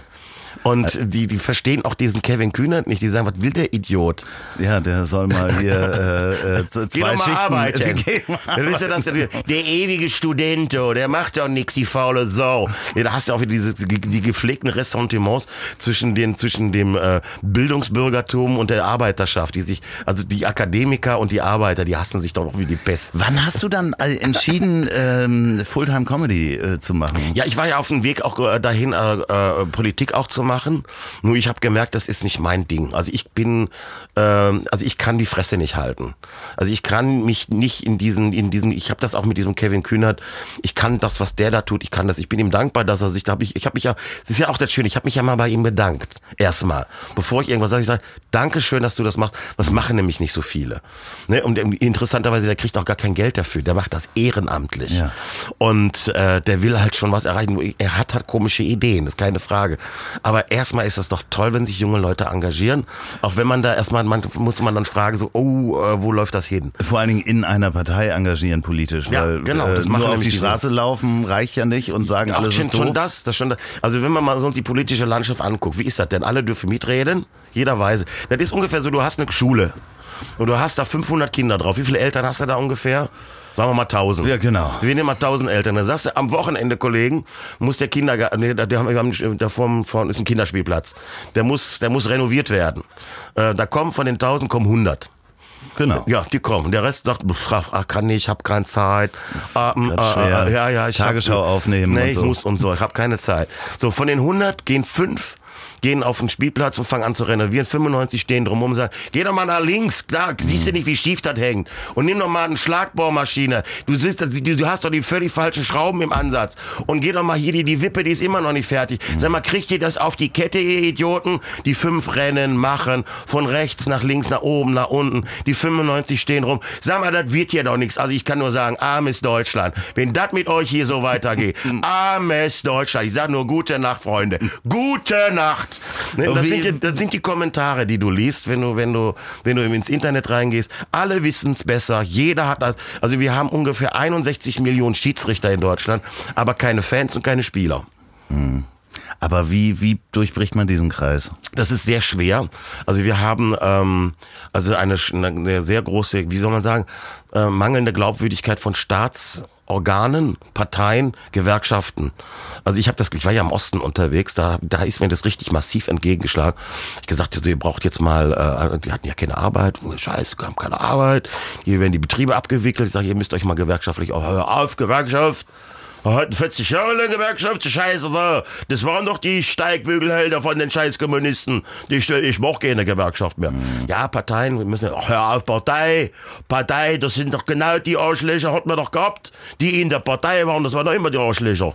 Und die, die verstehen auch diesen Kevin Kühnert nicht. Die sagen, was will der Idiot? Ja, der soll mal hier äh, äh, Geh zwei doch mal Schichten. arbeiten. Geh mal Das ist ja das, der, der ewige Studento, der macht doch nix, die faule Sau. Ja, da hast du auch wieder diese, die, die gepflegten Ressentiments zwischen, den, zwischen dem äh, Bildungsbürgertum und der Arbeiterschaft, die sich, also die Akademiker und die Arbeiter, die hassen sich doch auch wie die Pest. Wann hast du dann äh, entschieden, ähm, Fulltime Comedy äh, zu machen? Ja, ich war ja auf dem Weg auch äh, dahin, äh, äh, Politik auch zu machen. Nur ich habe gemerkt, das ist nicht mein Ding. Also ich bin, ähm, also ich kann die Fresse nicht halten. Also ich kann mich nicht in diesen, in diesen, ich habe das auch mit diesem Kevin Kühnert. Ich kann das, was der da tut, ich kann das. Ich bin ihm dankbar, dass er sich, da habe ich, ich habe mich ja, es ist ja auch das Schöne, ich habe mich ja mal bei ihm bedankt. Erstmal, bevor ich irgendwas sage, ich sage, danke schön, dass du das machst. Was machen nämlich nicht so viele. Ne? Und interessanterweise, der kriegt auch gar kein Geld dafür. Der macht das ehrenamtlich. Ja. Und äh, der will halt schon was erreichen. Er hat halt komische Ideen, das ist keine Frage. Aber erstmal ist es doch toll, wenn sich junge Leute engagieren. Auch wenn man da erstmal, man, muss man dann fragen, so, oh, äh, wo läuft das hin? Vor allen Dingen in einer Partei engagieren politisch, Ja, weil genau, äh, das machen nur auf die Straße laufen reicht ja nicht und sagen, Auch alles schon, ist doof. schon das, das schon das. Also wenn man mal so uns die politische Landschaft anguckt, wie ist das denn? Alle dürfen mitreden, jeder Weise. Das ist ungefähr so, du hast eine Schule und du hast da 500 Kinder drauf. Wie viele Eltern hast du da ungefähr? Sagen wir mal 1000. Ja, genau. Wir nehmen mal 1000 Eltern. Dann sagst du, am Wochenende, Kollegen, muss der Kindergarten, nee, da, haben, wir haben, da vorne, vorne ist ein Kinderspielplatz. Der muss, der muss renoviert werden. Äh, da kommen von den 1000 kommen 100. Genau. Ja, die kommen. Der Rest sagt, ach, kann nicht, ich habe keine Zeit. Schwer. ah, ja, ja, ich hab- Tagesschau aufnehmen Nee, und ich so. muss und so. Ich habe keine Zeit. So, von den 100 gehen fünf gehen auf den Spielplatz und fangen an zu renovieren. 95 stehen drumherum und sagen, geh doch mal nach links, da siehst du nicht, wie schief das hängt. Und nimm doch mal eine Schlagbohrmaschine. Du siehst, du hast doch die völlig falschen Schrauben im Ansatz. Und geh doch mal hier, die, die Wippe, die ist immer noch nicht fertig. Sag mal, kriegt ihr das auf die Kette, ihr Idioten? Die fünf Rennen machen, von rechts nach links, nach oben, nach unten. Die 95 stehen rum. Sag mal, das wird hier doch nichts. Also ich kann nur sagen, armes Deutschland. Wenn das mit euch hier so weitergeht, armes Deutschland. Ich sag nur gute Nacht, Freunde. Gute Nacht. Ne, Das sind, die, das sind die Kommentare, die du liest, wenn du, wenn du, wenn du ins Internet reingehst. Alle wissen es besser. Jeder hat das. Also wir haben ungefähr 61 Millionen Schiedsrichter in Deutschland, aber keine Fans und keine Spieler. Aber wie, wie durchbricht man diesen Kreis? Das ist sehr schwer. Also wir haben ähm, also eine, eine sehr große, wie soll man sagen, äh, mangelnde Glaubwürdigkeit von Staatsorganen, Parteien, Gewerkschaften. Also ich habe das, ich war ja im Osten unterwegs, da, da ist mir das richtig massiv entgegengeschlagen. Ich gesagt, also ihr braucht jetzt mal, äh, die hatten ja keine Arbeit, Oh, Scheiße, wir haben keine Arbeit. Hier werden die Betriebe abgewickelt. Ich sage, ihr müsst euch mal gewerkschaftlich, oh, hör auf, Gewerkschaft. Wir hatten 40 Jahre lang Gewerkschaft, die Scheiße da. Das waren doch die Steigbügelhelder von den scheiß Kommunisten. Die, stell- ich mach keine Gewerkschaft mehr. Ja, Parteien, wir müssen, ach, hör auf, Partei. Partei, das sind doch genau die Arschlöcher, hat man doch gehabt. Die in der Partei waren, das waren doch immer die Arschlöcher.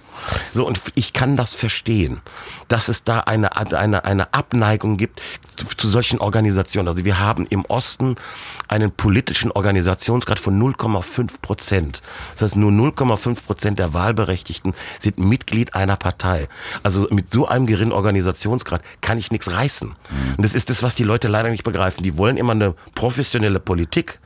So, und ich kann das verstehen, dass es da eine, eine, eine Abneigung gibt zu, zu solchen Organisationen. Also wir haben im Osten einen politischen Organisationsgrad von 0,5 Prozent. Das heißt, nur 0,5 Prozent der Wahlberechtigten sind Mitglied einer Partei. Also mit so einem geringen Organisationsgrad kann ich nichts reißen. Und das ist das, was die Leute leider nicht begreifen. Die wollen immer eine professionelle Politik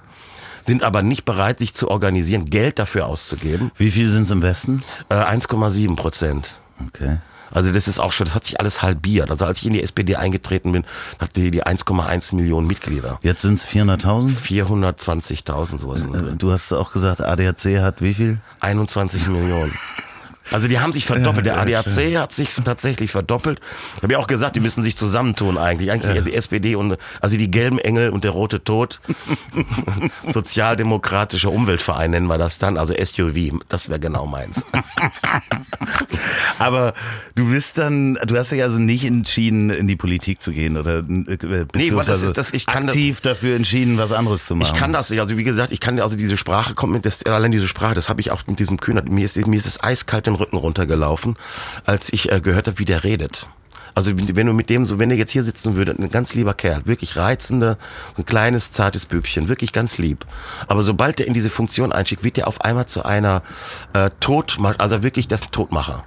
sind aber nicht bereit, sich zu organisieren, Geld dafür auszugeben. Wie viel sind es im Westen? Äh, 1,7 Prozent. Okay. Also das ist auch schon, das hat sich alles halbiert. Also als ich in die SPD eingetreten bin, hatte die, die 1,1 Millionen Mitglieder. Jetzt sind es 400.000? 420.000 sowas. Äh, Du hast auch gesagt, ADAC hat wie viel? 21 Millionen. Also die haben sich verdoppelt. Der ADAC hat sich tatsächlich verdoppelt. Ich habe ja auch gesagt, die müssen sich zusammentun eigentlich. Eigentlich also die SPD und also die gelben Engel und der rote Tod. Sozialdemokratischer Umweltverein nennen wir das dann. Also SUV, das wäre genau meins. Aber du bist dann, du hast dich also nicht entschieden, in die Politik zu gehen oder äh, beziehungsweise ist das- ich kann das- aktiv dafür entschieden, was anderes zu machen. Ich kann das nicht. Also wie gesagt, ich kann also diese Sprache kommt mit das, allein diese Sprache, das habe ich auch mit diesem Kühnert. Mir ist mir ist es eiskalt den Rücken runtergelaufen, als ich äh, gehört habe, wie der redet. Also wenn du mit dem so, wenn er jetzt hier sitzen würde, ein ganz lieber Kerl, wirklich reizender, ein kleines zartes Bübchen, wirklich ganz lieb. Aber sobald er in diese Funktion einschickt, wird er auf einmal zu einer äh, Todmacher, also wirklich das Todmacher.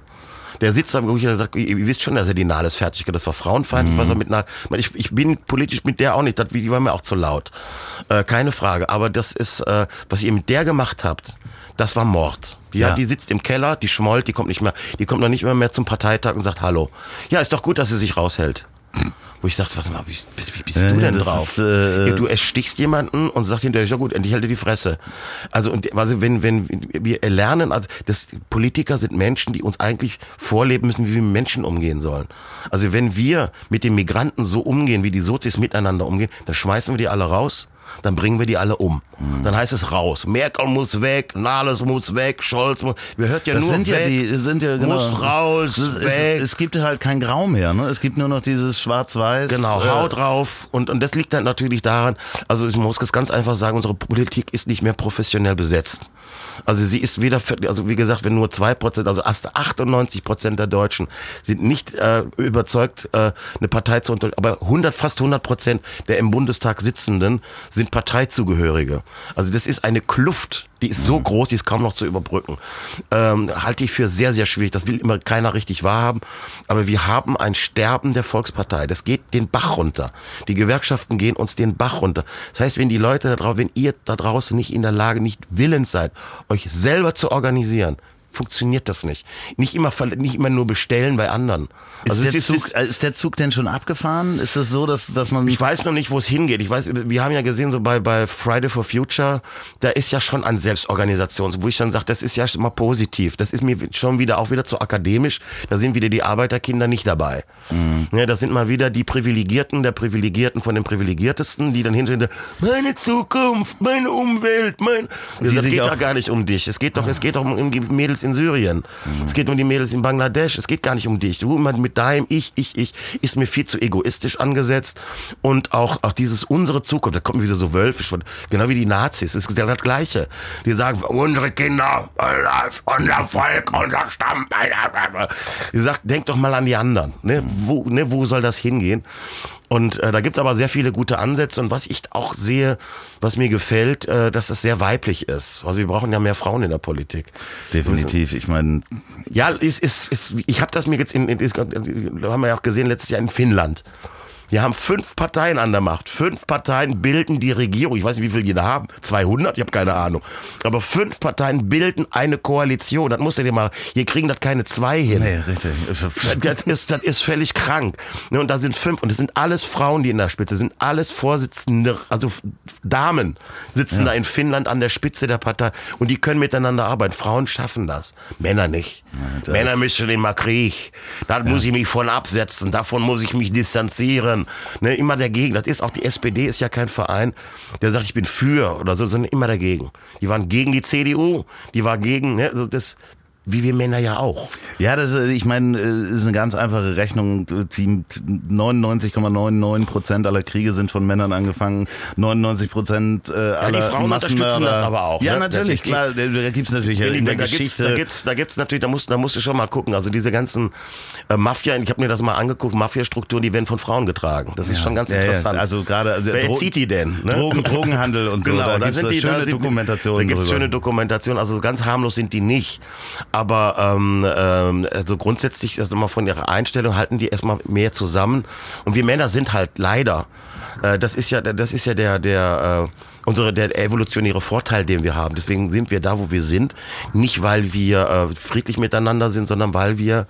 Der sitzt da wirklich, der sagt, ihr, wisst schon, dass er die Nahles fertig hat. Das war frauenfeindlich, was er mit Nahl. Ich, ich bin politisch mit der auch nicht, das, die war mir auch zu laut. Äh, keine Frage. Aber das ist, äh, was ihr mit der gemacht habt, das war Mord. Die, Ja. die sitzt im Keller, die schmollt, die kommt nicht mehr, die kommt noch nicht mehr, mehr zum Parteitag und sagt Hallo. Ja, ist doch gut, dass sie sich raushält. Wo ich sag, was mal, wie, wie bist du denn drauf? ist, äh, du erstichst jemanden und sagst hinterher, ja gut, endlich hält er die Fresse. Also, und, also wenn, wenn wir lernen, also das, Politiker sind Menschen, die uns eigentlich vorleben müssen, wie wir mit Menschen umgehen sollen. Also wenn wir mit den Migranten so umgehen, wie die Sozis miteinander umgehen, dann schmeißen wir die alle raus. Dann bringen wir die alle um. Mhm. Dann heißt es raus. Merkel muss weg, Nahles muss weg, Scholz muss. Wir hört ja das nur sind ja weg. die, sind ja genau. Muss raus, Es, weg. es, es gibt halt kein Grau mehr, ne? Es gibt nur noch dieses Schwarz-Weiß. Genau, äh, Haut drauf. Und, und das liegt dann natürlich daran, also ich muss es ganz einfach sagen, unsere Politik ist nicht mehr professionell besetzt. Also sie ist weder, also wie gesagt, wenn nur zwei Prozent, also erst 98 Prozent der Deutschen sind nicht äh, überzeugt, äh, eine Partei zu unter, aber 100, fast 100 Prozent der im Bundestag Sitzenden sind Parteizugehörige. Also das ist eine Kluft, die ist so groß, die ist kaum noch zu überbrücken. Ähm, halte ich für sehr, sehr schwierig. Das will immer keiner richtig wahrhaben. Aber wir haben ein Sterben der Volkspartei. Das geht den Bach runter. Die Gewerkschaften gehen uns den Bach runter. Das heißt, wenn die Leute da draußen, wenn ihr da draußen nicht in der Lage, nicht willens seid, euch selber zu organisieren, funktioniert das nicht. Nicht immer, nicht immer nur bestellen bei anderen. Ist, Also es der ist, Zug, äh, ist der Zug denn schon abgefahren? Ist es so, dass, dass man. ich weiß noch nicht, wo es hingeht. Ich weiß, wir haben ja gesehen, so bei, bei Friday for Future, da ist ja schon an Selbstorganisation, wo ich dann sage, das ist ja schon mal positiv. Das ist mir schon wieder auch wieder zu akademisch. Da sind wieder die Arbeiterkinder nicht dabei. Mhm. Ja, das sind mal wieder die Privilegierten der Privilegierten von den Privilegiertesten, die dann hinterher, meine Zukunft, meine Umwelt, mein. Die Es geht doch gar nicht um dich. Es geht doch, es geht doch um die Mädels in Syrien. Mhm. Es geht um die Mädels in Bangladesch. Es geht gar nicht um dich. Du immer mit deinem Ich, ich, ich ist mir viel zu egoistisch angesetzt. Und auch, auch dieses unsere Zukunft, da kommt wieder so wölfisch von, genau wie die Nazis. Es ist das Gleiche. Die sagen, unsere Kinder, unser Volk, unser Stamm. Die sagt, denk doch mal an die anderen. Ne? Wo, ne, wo soll das hingehen? Und äh, da gibt's aber sehr viele gute Ansätze. Und was ich auch sehe, was mir gefällt, äh, dass es sehr weiblich ist. Also wir brauchen ja mehr Frauen in der Politik. Definitiv. Ich meine, Ja, ist, ist, ist, ich habe das mir jetzt in, in, haben wir ja auch gesehen letztes Jahr in Finnland. Wir haben fünf Parteien an der Macht. Fünf Parteien bilden die Regierung. Ich weiß nicht, wie viel die da haben. 200? Ich habe keine Ahnung. Aber fünf Parteien bilden eine Koalition. Das musst du dir mal, hier kriegen das keine zwei hin. nee, richtig. Das ist, das ist völlig krank. Ne, Und da sind fünf, und es sind alles Frauen, die in der Spitze sind, alles Vorsitzende, also Damen sitzen da in Finnland an der Spitze der Partei und die können miteinander arbeiten. Frauen schaffen das, Männer nicht. das- Männer müssen immer Krieg. Da muss ich mich von absetzen, davon muss ich mich distanzieren. Ne, immer dagegen. Das ist auch die SPD ist ja kein Verein, der sagt, ich bin für oder so, sondern immer dagegen. Die waren gegen die CDU, die war gegen, ne, also das, wie wir Männer ja auch. Ja, das, äh, ich meine, äh, ist eine ganz einfache Rechnung. Die 99,99 Prozent aller Kriege sind von Männern angefangen. 99 Prozent äh, aller die Frauen unterstützen das aber auch, Ja, ne? natürlich, klar. Da gibt's natürlich in der da gibt's, Geschichte. da gibt's, da gibt's natürlich, da musst, da musst du schon mal gucken. Also diese ganzen äh, Mafia, ich habe mir das mal angeguckt, Mafia-Strukturen, die werden von Frauen getragen. Das ist schon ganz ja, ja, interessant. also gerade Wer Dro- zieht die denn? Ne? Drogen, Drogenhandel und so. Genau, da da gibt's die schöne da Dokumentationen Da gibt es drüber. schöne Dokumentationen, also ganz harmlos sind die nicht. Aber ähm, ähm, also grundsätzlich, also mal von ihrer Einstellung halten die erstmal mehr zusammen. Und wir Männer sind halt leider, äh, das ist ja, das ist ja der, der, äh, unsere der evolutionäre Vorteil, den wir haben. Deswegen sind wir da, wo wir sind, nicht weil wir äh, friedlich miteinander sind, sondern weil wir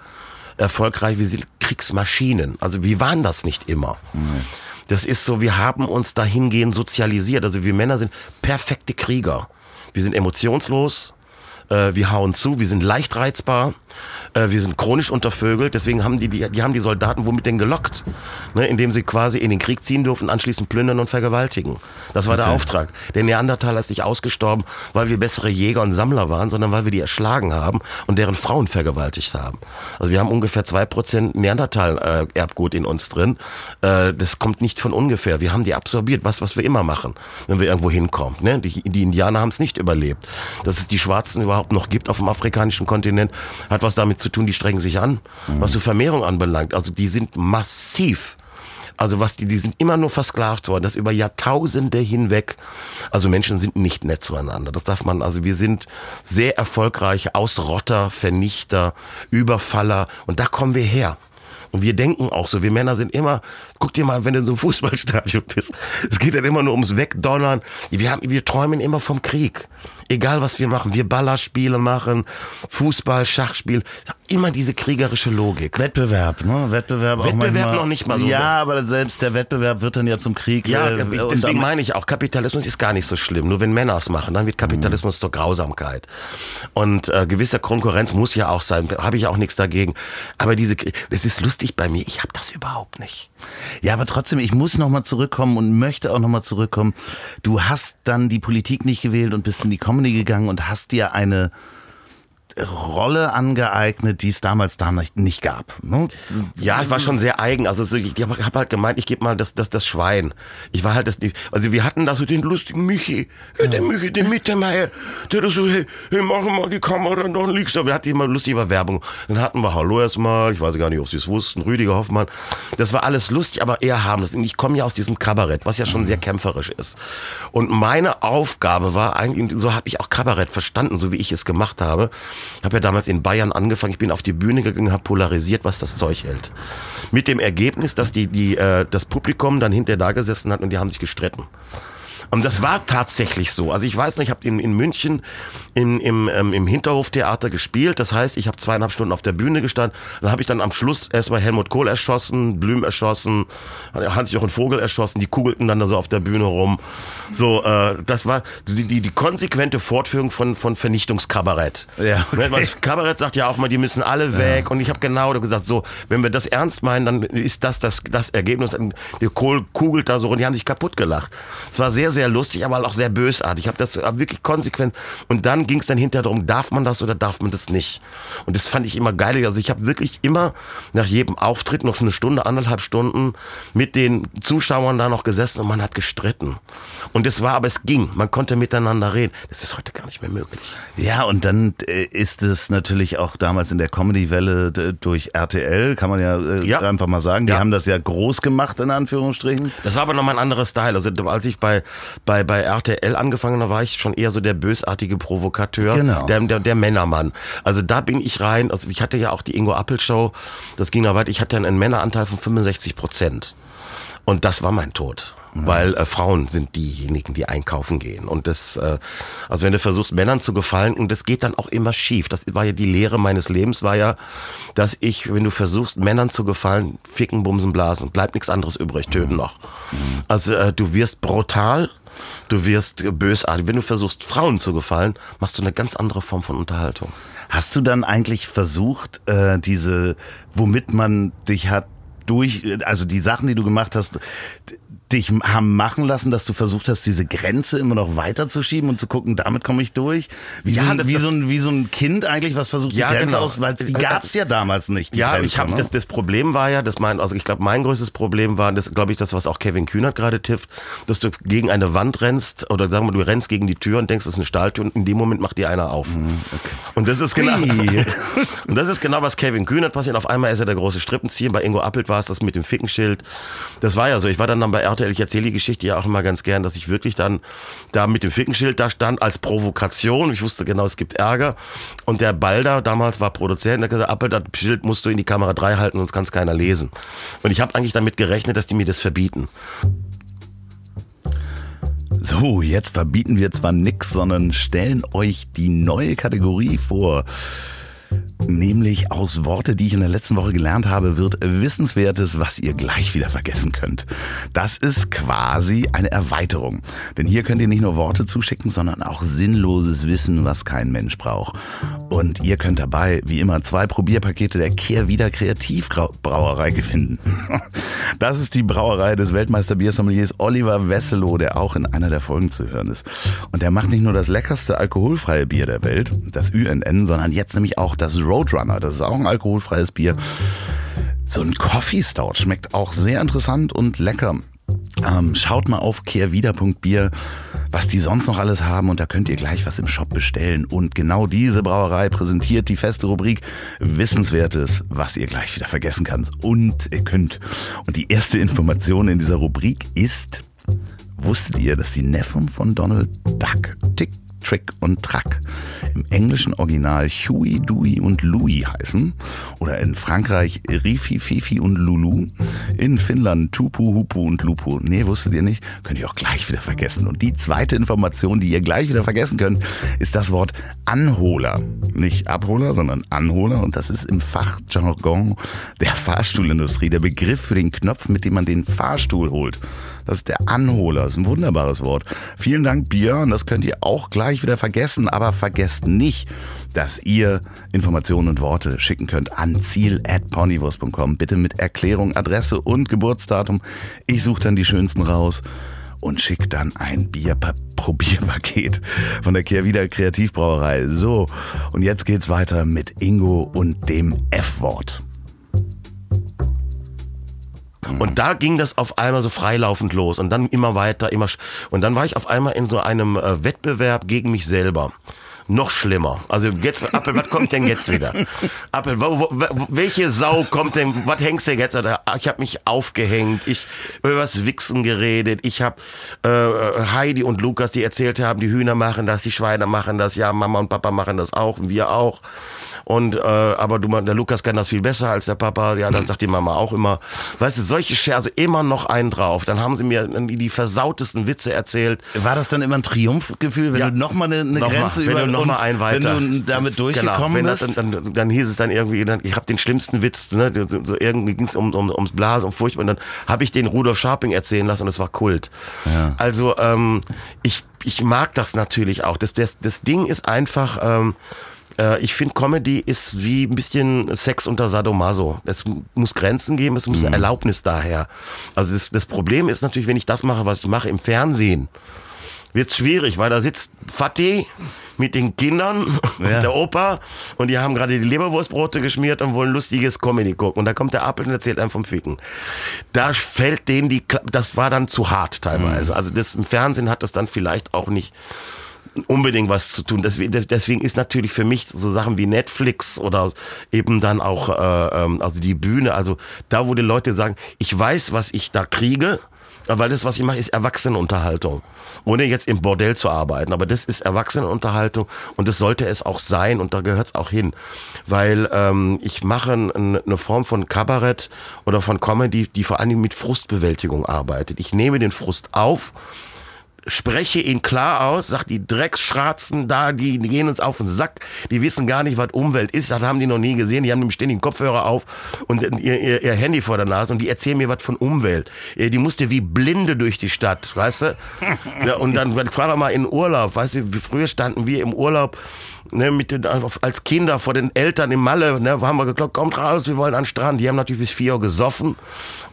erfolgreich, wir sind Kriegsmaschinen. Also wir waren das nicht immer. Mhm. Das ist so, wir haben uns dahingehend sozialisiert. Also wir Männer sind perfekte Krieger. Wir sind emotionslos, äh, wir hauen zu, wir sind leicht reizbar, äh, wir sind chronisch untervögelt, deswegen haben die, die, die haben die Soldaten womit denn gelockt? Ne, indem sie quasi in den Krieg ziehen durften, anschließend plündern und vergewaltigen. Das war okay. der Auftrag. Der Neandertaler ist nicht ausgestorben, weil wir bessere Jäger und Sammler waren, sondern weil wir die erschlagen haben und deren Frauen vergewaltigt haben. Also wir haben ungefähr zwei Prozent Neandertal-Erbgut in uns drin. Äh, das kommt nicht von ungefähr. Wir haben die absorbiert, was, was wir immer machen, wenn wir irgendwo hinkommen. Ne? Die, die Indianer haben es nicht überlebt. Dass es die Schwarzen überhaupt noch gibt auf dem afrikanischen Kontinent, hat was damit zu tun, die strengen sich an, mhm. was so Vermehrung anbelangt. Also die sind massiv. Also was die, die sind immer nur versklavt worden, das über Jahrtausende hinweg. Also Menschen sind nicht nett zueinander. Das darf man, also wir sind sehr erfolgreiche Ausrotter, Vernichter, Überfaller und da kommen wir her. Und wir denken auch so, wir Männer sind immer, guck dir mal, wenn du in so einem Fußballstadion bist, es geht dann immer nur ums Wegdonnern. Wir, haben, wir träumen immer vom Krieg. Egal was wir machen, wir Ballerspiele machen, Fußball, Schachspiel, immer diese kriegerische Logik. Wettbewerb, ne? Wettbewerb, Wettbewerb noch nicht mal so. Ja, aber selbst der Wettbewerb wird dann ja zum Krieg. Ja, äh, deswegen meine ich auch, Kapitalismus ist gar nicht so schlimm. Nur wenn Männer es machen, dann wird Kapitalismus mhm. zur Grausamkeit. Und äh, gewisse Konkurrenz muss ja auch sein, habe ich auch nichts dagegen. Aber diese, es ist lustig bei mir, ich habe das überhaupt nicht. Ja, aber trotzdem, ich muss nochmal zurückkommen und möchte auch nochmal zurückkommen. Du hast dann die Politik nicht gewählt und bist in die Comedy gegangen und hast dir eine Rolle angeeignet, die es damals da nicht gab. Ne? Ja, ich war schon sehr eigen. Also ich habe halt gemeint, ich gebe mal das, das, das Schwein. Ich war halt das nicht. Also wir hatten da so den lustigen Michi, ja. der Michi, den Mittermeier, der so, hey, hey, mach mal die Kamera, dann liegst du. Wir hatten immer lustige Werbung. Dann hatten wir Hallo erstmal, ich weiß gar nicht, ob sie es wussten, Rüdiger Hoffmann. Das war alles lustig, aber eher harmlos. Ich komme ja aus diesem Kabarett, was ja schon sehr kämpferisch ist. Und meine Aufgabe war eigentlich, so habe ich auch Kabarett verstanden, so wie ich es gemacht habe habe ja damals in Bayern angefangen, ich bin auf die Bühne gegangen, habe polarisiert, was das Zeug hält. Mit dem Ergebnis, dass die, die, äh, das Publikum dann hinterher da gesessen hat und die haben sich gestritten. Und das war tatsächlich so. Also ich weiß noch, ich habe in, in München in, im, ähm, im Hinterhoftheater gespielt. Das heißt, ich habe zweieinhalb Stunden auf der Bühne gestanden. Dann habe ich dann am Schluss erstmal Helmut Kohl erschossen, Blüm erschossen, Hans-Jochen Vogel erschossen. Die kugelten dann da so auf der Bühne rum. So, äh, das war die, die, die konsequente Fortführung von, von Vernichtungskabarett. Ja, okay. Weil das Kabarett sagt ja auch mal, die müssen alle weg. Ja. Und ich habe genau gesagt, so, wenn wir das ernst meinen, dann ist das das, das Ergebnis. Die Kohl kugelt da so und die haben sich kaputt gelacht. Es war sehr, sehr lustig, aber auch sehr bösartig. Ich habe das wirklich konsequent. Und dann ging es dann hinterher darum, darf man das oder darf man das nicht? Und das fand ich immer geil. Also ich habe wirklich immer nach jedem Auftritt noch eine Stunde, anderthalb Stunden mit den Zuschauern da noch gesessen und man hat gestritten. Und es war, aber es ging. Man konnte miteinander reden. Das ist heute gar nicht mehr möglich. Ja, und dann äh, ist es natürlich auch damals in der Comedy-Welle durch RTL, kann man ja, äh, ja. einfach mal sagen. Die ja. haben das ja groß gemacht, in Anführungsstrichen. Das war aber nochmal ein anderes Style. Also als ich bei, bei, bei RTL angefangen habe, war ich schon eher so der bösartige Provokateur, genau. der, der, der Männermann. Also da bin ich rein. Also ich hatte ja auch die Ingo Appel Show. Das ging da weiter. Ich hatte einen Männeranteil von 65 Prozent. Und das war mein Tod weil äh, Frauen sind diejenigen, die einkaufen gehen. Und das, äh, also wenn du versuchst, Männern zu gefallen, und das geht dann auch immer schief. Das war ja die Lehre meines Lebens, war ja, dass ich, wenn du versuchst, Männern zu gefallen, ficken, bumsen, blasen, bleibt nichts anderes übrig, töten noch. Also äh, du wirst brutal, du wirst bösartig. Wenn du versuchst, Frauen zu gefallen, machst du eine ganz andere Form von Unterhaltung. Hast du dann eigentlich versucht, äh, diese, womit man dich hat durch, also die Sachen, die du gemacht hast, dich haben machen lassen, dass du versucht hast, diese Grenze immer noch weiterzuschieben und zu gucken, damit komme ich durch? Wie, ja, so, wie, so ein, wie so ein Kind eigentlich, was versucht, ja, die Grenze genau. aus, weil die gab es ja damals nicht. ja, Grenze, ich habe ne? das, das Problem war ja, dass mein, also ich glaube, mein größtes Problem war, das glaube ich, das, was auch Kevin Kühnert gerade tifft, dass du gegen eine Wand rennst oder sagen wir, du rennst gegen die Tür und denkst, das ist eine Stahltür und in dem Moment macht dir einer auf. Mhm, okay. Und das ist genau, und das ist genau, was Kevin Kühnert passiert. Auf einmal ist er der große Strippenzieher. Bei Ingo Appelt war es das mit dem Fickenschild. Das war ja so. Ich war dann, dann bei Martel, ich erzähle die Geschichte ja auch immer ganz gern, dass ich wirklich dann da mit dem Fickenschild da stand als Provokation. Ich wusste genau, es gibt Ärger. Und der Balder damals war Produzent, der hat gesagt, Appel, das Schild musst du in die Kamera 3 halten, sonst kann es keiner lesen. Und ich habe eigentlich damit gerechnet, dass die mir das verbieten. So, jetzt verbieten wir zwar nix, sondern stellen euch die neue Kategorie vor. Nämlich aus Worte, die ich in der letzten Woche gelernt habe, wird Wissenswertes, was ihr gleich wieder vergessen könnt. Das ist quasi eine Erweiterung. Denn hier könnt ihr nicht nur Worte zuschicken, sondern auch sinnloses Wissen, was kein Mensch braucht. Und ihr könnt dabei, wie immer, zwei Probierpakete der Kehrwieder Kreativbrauerei gewinnen. Das ist die Brauerei des Weltmeister-Biersommeliers Oliver Wesselow, der auch in einer der Folgen zu hören ist. Und der macht nicht nur das leckerste alkoholfreie Bier der Welt, das UNN, sondern jetzt nämlich auch das Roadrunner. Das ist auch ein alkoholfreies Bier. So ein Coffee Stout schmeckt auch sehr interessant und lecker. Ähm, schaut mal auf kehrwieder.bier, was die sonst noch alles haben und da könnt ihr gleich was im Shop bestellen. Und genau diese Brauerei präsentiert die feste Rubrik Wissenswertes, was ihr gleich wieder vergessen könnt und ihr könnt. Und die erste Information in dieser Rubrik ist, wusstet ihr, dass die Neffen von Donald Duck Tick Trick und Track im englischen Original Huey, Dewey und Louie heißen oder in Frankreich Rifi, Fifi und Lulu, in Finnland Tupu, Hupu und Lupu. Nee, wusstet ihr nicht? Könnt ihr auch gleich wieder vergessen. Und die zweite Information, die ihr gleich wieder vergessen könnt, ist das Wort Anholer. Nicht Abholer, sondern Anholer und das ist im Fachjargon der Fahrstuhlindustrie der Begriff für den Knopf, mit dem man den Fahrstuhl holt. Das ist der Anholer. Das ist ein wunderbares Wort. Vielen Dank, Björn. Das könnt ihr auch gleich wieder vergessen. Aber vergesst nicht, dass ihr Informationen und Worte schicken könnt an ziel.ponywurst.com. Bitte mit Erklärung, Adresse und Geburtsdatum. Ich suche dann die schönsten raus und schicke dann ein Bierprobierpaket von der Kehrwieder Kreativbrauerei. So, und jetzt geht's weiter mit Ingo und dem F-Wort. Und da ging das auf einmal so freilaufend los und dann immer weiter, immer. Und dann war ich auf einmal in so einem äh, Wettbewerb gegen mich selber noch schlimmer. Also jetzt, Appel, was kommt denn jetzt wieder? Appel, wo, wo, welche Sau kommt denn, was hängst du jetzt? Ich habe mich aufgehängt, ich über das Wichsen geredet, ich habe äh, Heidi und Lukas, die erzählt haben, die Hühner machen das, die Schweine machen das, ja, Mama und Papa machen das auch, und wir auch. Und äh, aber du, der Lukas kann das viel besser als der Papa. Ja, dann sagt die Mama auch immer. Weißt du, solche Scherze immer noch einen drauf. Dann haben sie mir die versautesten Witze erzählt. War das dann immer ein Triumphgefühl, wenn ja. du nochmal eine, eine noch Grenze mal, wenn über du noch mal ein weiter, wenn du damit durchgekommen genau, bist? Das, dann, dann, dann, hieß es dann irgendwie, dann, ich habe den schlimmsten Witz, ne, so, irgendwie ging es um, um, ums Blasen und furchtbar. Und dann habe ich den Rudolf Scharping erzählen lassen und es war Kult. Ja. Also ähm, ich ich mag das natürlich auch. Das, das, das Ding ist einfach, ähm, äh, ich finde, Comedy ist wie ein bisschen Sex unter Sadomaso. Es muss Grenzen geben, es muss mhm. Erlaubnis daher. Also das, das Problem ist natürlich, wenn ich das mache, was ich mache im Fernsehen, wird schwierig, weil da sitzt Fatih mit den Kindern ja. und der Opa und die haben gerade die Leberwurstbrote geschmiert und wollen lustiges Comedy gucken. Und da kommt der Apfel und erzählt einem vom Ficken. Da fällt denen die, das war dann zu hart teilweise. Mhm. Also das im Fernsehen hat das dann vielleicht auch nicht unbedingt was zu tun. Deswegen, ist natürlich für mich so Sachen wie Netflix oder eben dann auch äh, ähm, also die Bühne, also da, wo die Leute sagen, ich weiß, was ich da kriege, weil das, was ich mache, ist Erwachsenenunterhaltung. Ohne jetzt im Bordell zu arbeiten. Aber das ist Erwachsenenunterhaltung und das sollte es auch sein und da gehört es auch hin. Weil ähm, ich mache eine Form von Kabarett oder von Comedy, die vor allem mit Frustbewältigung arbeitet. Ich nehme den Frust auf spreche ihn klar aus, sagt die Drecksschratzen da, die, die gehen uns auf den Sack, die wissen gar nicht, was Umwelt ist, das haben die noch nie gesehen, die haben nämlich ständig den Kopfhörer auf und ihr, ihr, ihr Handy vor der Nase und die erzählen mir was von Umwelt. Die musste wie Blinde durch die Stadt, weißt du? Ja, und dann fahr doch mal in Urlaub, weißt du, wie früher standen wir im Urlaub ne, mit den, als Kinder vor den Eltern im Malle, ne, haben wir geklopft, kommt raus, wir wollen an den Strand. Die haben natürlich bis vier Uhr gesoffen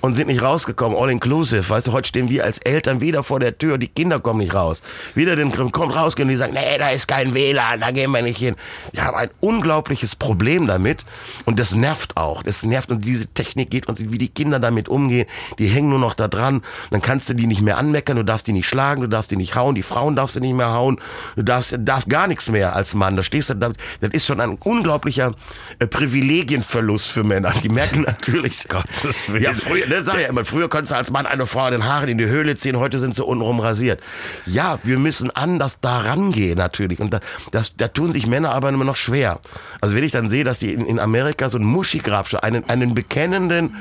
und sind nicht rausgekommen, all inclusive. Weißt du, heute stehen wir als Eltern wieder vor der Tür, die Kinder kommen nicht raus. Wieder den kommt rausgehen und die sagen, nee, da ist kein WLAN, da gehen wir nicht hin. Wir haben ein unglaubliches Problem damit und das nervt auch. Das nervt und diese Technik geht und wie die Kinder damit umgehen, die hängen nur noch da dran. Dann kannst du die nicht mehr anmeckern, du darfst die nicht schlagen, du darfst die nicht hauen, die Frauen darfst du nicht mehr hauen, du darfst, darfst gar nichts mehr als Mann. Da stehst du, da, das ist schon ein unglaublicher äh, Privilegienverlust für Männer. Die merken natürlich, Gottes Willen. ja, früher, das sag ich ja immer, früher konntest du als Mann eine Frau den Haaren in die Höhle ziehen, heute sind sie untenrum rasiert. Ja, wir müssen anders da rangehen natürlich. Und da, das, da tun sich Männer aber immer noch schwer. Also wenn ich dann sehe, dass die in, in Amerika so einen Muschigrabscher, einen, einen bekennenden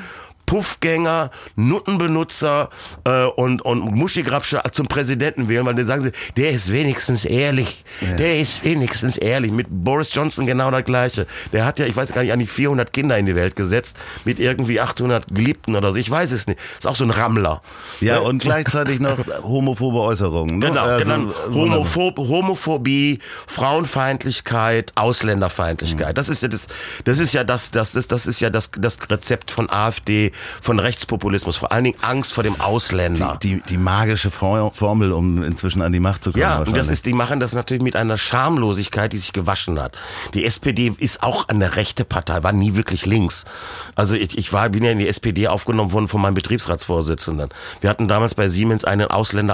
Puffgänger, Nuttenbenutzer äh, und, und Muschigrabscher zum Präsidenten wählen, weil dann sagen sie, der ist wenigstens ehrlich. Der ist wenigstens ehrlich. Mit Boris Johnson genau das Gleiche. Der hat ja, ich weiß gar nicht, an die 400 Kinder in die Welt gesetzt, mit irgendwie 800 Geliebten oder so. Ich weiß es nicht. Ist auch so ein Rammler. Ja, und gleichzeitig noch homophobe Äußerungen. Ne? Genau, Also, genau. Homophob, Homophobie, Frauenfeindlichkeit, Ausländerfeindlichkeit. Das ist ja das, das ist ja das, das, das, das ist ja das, das Rezept von AfD, von Rechtspopulismus, vor allen Dingen Angst vor dem Ausländer. die, die, die magische For- Formel, um inzwischen an die Macht zu kommen. Ja, und das ist, die machen das natürlich mit einer Schamlosigkeit, die sich gewaschen hat. Die SPD ist auch eine rechte Partei, war nie wirklich links. Also ich, ich war, bin ja in die SPD aufgenommen worden von meinem Betriebsratsvorsitzenden. Wir hatten damals bei Siemens einen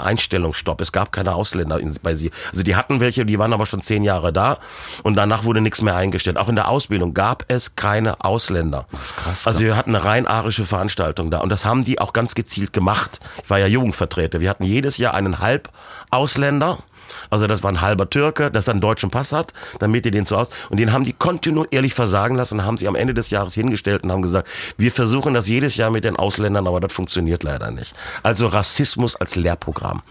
Ausländereinstellungsstopp. Es gab keine Ausländer bei sie. Also die hatten welche, die waren aber schon zehn Jahre da und danach wurde nichts mehr eingestellt. Auch in der Ausbildung gab es keine Ausländer. Das ist krass, Also wir hatten eine rein arische Veranstaltung da und das haben die auch ganz gezielt gemacht. Ich war ja Jugendvertreter. Wir hatten jedes Jahr einen Halbausländer. Also das war ein halber Türke, das einen deutschen Pass hat, damit die den zu aus. Und den haben die kontinuierlich versagen lassen und haben sich am Ende des Jahres hingestellt und haben gesagt, wir versuchen das jedes Jahr mit den Ausländern, aber das funktioniert leider nicht. Also Rassismus als Lehrprogramm.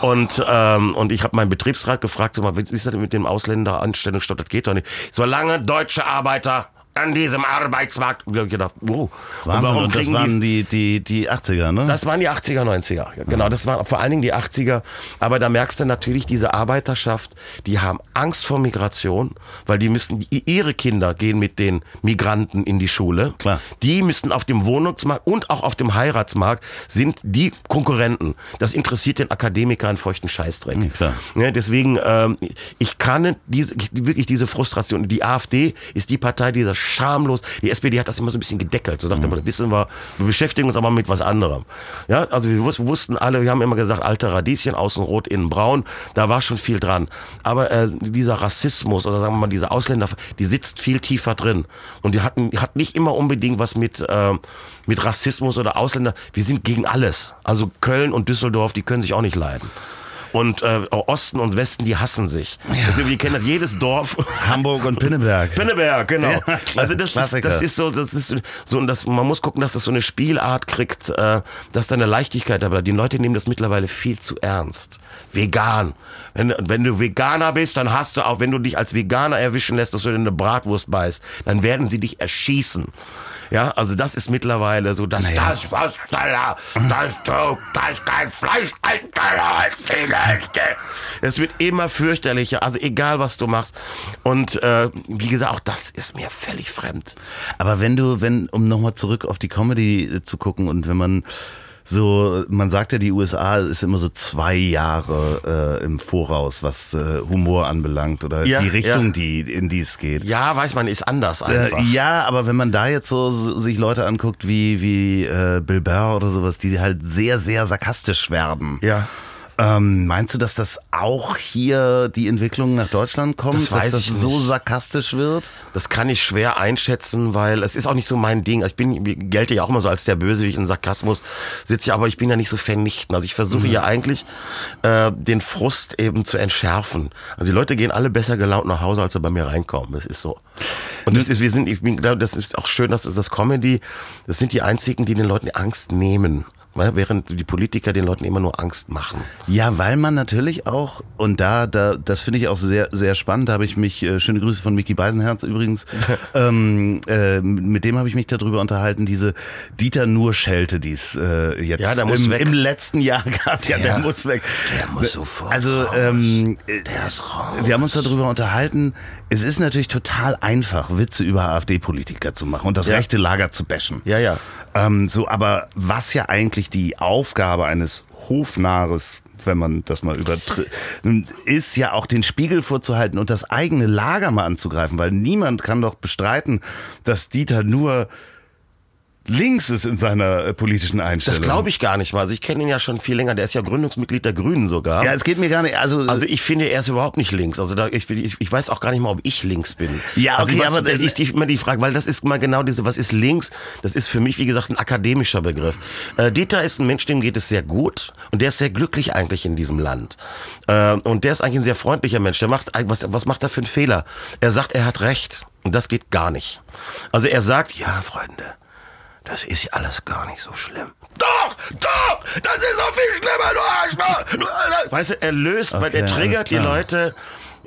Und, ähm, und ich habe meinen Betriebsrat gefragt, wie ist das mit dem Ausländeranstellungsstopp? Das geht doch nicht. Solange deutsche Arbeiter an diesem Arbeitsmarkt. Und da hab ich gedacht, oh, und Wahnsinn, warum und das waren die, die, die 80er, ne? das waren die 80er, 90er. Genau, das waren vor allen Dingen die 80er. Aber da merkst du natürlich, diese Arbeiterschaft, die haben Angst vor Migration, weil die müssen, ihre Kinder gehen mit den Migranten in die Schule. Klar. Die müssen auf dem Wohnungsmarkt und auch auf dem Heiratsmarkt sind die Konkurrenten. Das interessiert den Akademiker einen feuchten Scheißdreck. Ja, klar. Ja, deswegen, ähm, ich kann diese, wirklich diese Frustration. Die AfD ist die Partei, die das schamlos, die SPD hat das immer so ein bisschen gedeckelt. So dachte Mhm. man, wissen wir, wir beschäftigen uns aber mit was anderem. Ja, also wir wus- wussten alle, wir haben immer gesagt, alte Radieschen, außen rot, innen braun, da war schon viel dran. Aber äh, dieser Rassismus oder sagen wir mal diese Ausländer, die sitzt viel tiefer drin. Und die hatten, hat nicht immer unbedingt was mit, äh, mit Rassismus oder Ausländer. Wir sind gegen alles. Also Köln und Düsseldorf, die können sich auch nicht leiden. Und äh, Osten und Westen, die hassen sich. Deswegen, wir kennen das, jedes Dorf. Hamburg und Pinneberg. Pinneberg, genau. Ja, also das ist, das ist so, das ist so, und das, man muss gucken, dass das so eine Spielart kriegt, äh, dass da eine Leichtigkeit dabei. Die Leute nehmen das mittlerweile viel zu ernst. Vegan. Wenn, wenn du Veganer bist, dann hast du auch, wenn du dich als Veganer erwischen lässt, dass du in eine Bratwurst beißt, dann werden sie dich erschießen. Ja, also das ist mittlerweile so, dass das was da, das du, das kein Fleisch, es wird immer fürchterlicher, also egal was du machst. Und äh, wie gesagt, auch das ist mir völlig fremd. Aber wenn du, wenn, um nochmal zurück auf die Comedy äh, zu gucken und wenn man so, man sagt ja, die USA ist immer so zwei Jahre äh, im Voraus, was äh, Humor anbelangt oder Ja, die Richtung, ja. die in die es geht. Ja, weiß man, ist anders einfach. Äh, ja, aber wenn man da jetzt so so sich Leute anguckt wie wie äh, Bill Burr oder sowas, die halt sehr sehr sarkastisch werden. Ja. Ähm, meinst du, dass das auch hier die Entwicklung nach Deutschland kommt, Das weiß dass das ich so nicht. sarkastisch wird? Das kann ich schwer einschätzen, weil es ist auch nicht so mein Ding. Also Ich bin, ich gelte ja auch immer so als der Bösewicht und Sarkasmus sitze ja, aber ich bin ja nicht so vernichtend. Also ich versuche ja eigentlich äh, den Frust eben zu entschärfen. Also die Leute gehen alle besser gelaunt nach Hause, als sie bei mir reinkommen. Das ist so. Und das ist, wir sind, ich bin, das ist auch schön, dass das, das Comedy, das sind die einzigen, die den Leuten die Angst nehmen. Während die Politiker den Leuten immer nur Angst machen. Ja, weil man natürlich auch, und da, da das finde ich auch sehr, sehr spannend, da habe ich mich, äh, schöne Grüße von Mickey Beisenherz übrigens, ähm, äh, mit dem habe ich mich darüber unterhalten, diese Dieter Nur-Schelte, die es äh, jetzt Ja, der muss im, weg. im letzten Jahr gab. Ja, der, muss weg. der muss sofort Also, ähm, äh, Der ist raus. wir haben uns darüber unterhalten, es ist natürlich total einfach, Witze über AfD-Politiker zu machen und das Ja. rechte Lager zu bashen. Ja, ja. Ähm, so, aber was ja eigentlich die Aufgabe eines Hofnarres wenn man das mal übertritt, ist ja auch den Spiegel vorzuhalten und das eigene Lager mal anzugreifen, weil niemand kann doch bestreiten, dass Dieter nur links ist in seiner äh, politischen Einstellung. Das glaube ich gar nicht mal. Also ich kenne ihn ja schon viel länger. Der ist ja Gründungsmitglied der Grünen sogar. Ja, es geht mir gar nicht. Also, also ich finde, er ist überhaupt nicht links. Also da, ich, ich, ich weiß auch gar nicht mal, ob ich links bin. Ja, okay, also was, aber- ist die, immer die Frage, weil das ist mal genau diese, was ist links? Das ist für mich, wie gesagt, ein akademischer Begriff. Äh, Dieter ist ein Mensch, dem geht es sehr gut und der ist sehr glücklich eigentlich in diesem Land. Äh, und der ist eigentlich ein sehr freundlicher Mensch. Der macht, was, was macht er für einen Fehler? Er sagt, er hat recht. Und das geht gar nicht. Also er sagt, ja, Freunde, das ist ja alles gar nicht so schlimm. Doch, doch, das ist noch viel schlimmer, du Arschloch. Weißt du, er löst, weil Okay, er alles triggert die. Leute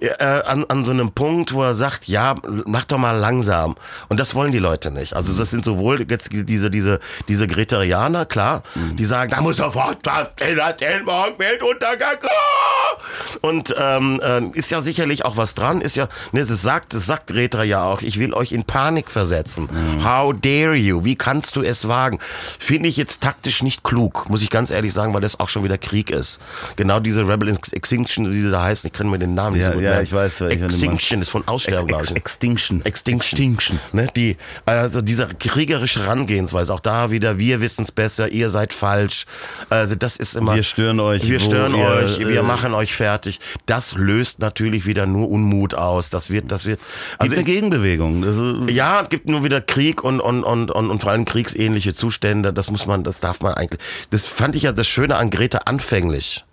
äh, an, an so einem Punkt, wo er sagt, ja, mach doch mal langsam. Und das wollen die Leute nicht. Also das sind sowohl jetzt diese, diese, diese Gretarianer, klar, Mhm. die sagen, da muss sofort was erzählen, morgen Weltuntergang. Ah! Und ähm, äh, ist ja sicherlich auch was dran, ist ja, ne, es sagt, es sagt Greta ja auch, ich will euch in Panik versetzen. Mhm. How dare you? Wie kannst du es wagen? Finde ich jetzt taktisch nicht klug, muss ich ganz ehrlich sagen, weil das auch schon wieder Krieg ist. Genau diese Rebel Extinction, die da heißen, ich kann mir den Namen nicht Ja, so gut ja, merken. ich weiß, meinst. Extinction ist von Aussterben, Ex ich. Extinction. Extinction. Extinction. Ne, die, also diese kriegerische Herangehensweise, auch da wieder, wir wissen es besser, ihr seid falsch. Also das ist immer. Wir stören euch, Wir stören ihr, euch, wir äh, machen euch fertig. Das löst natürlich wieder nur Unmut aus. Das wird, das wird. Also Also eine Gegenbewegung. Ist, ja, es gibt nur wieder Krieg und, und, und, und, und vor allem kriegsähnliche Zustände. Das muss man, das darf man eigentlich. Das fand ich ja das Schöne an Greta anfänglich.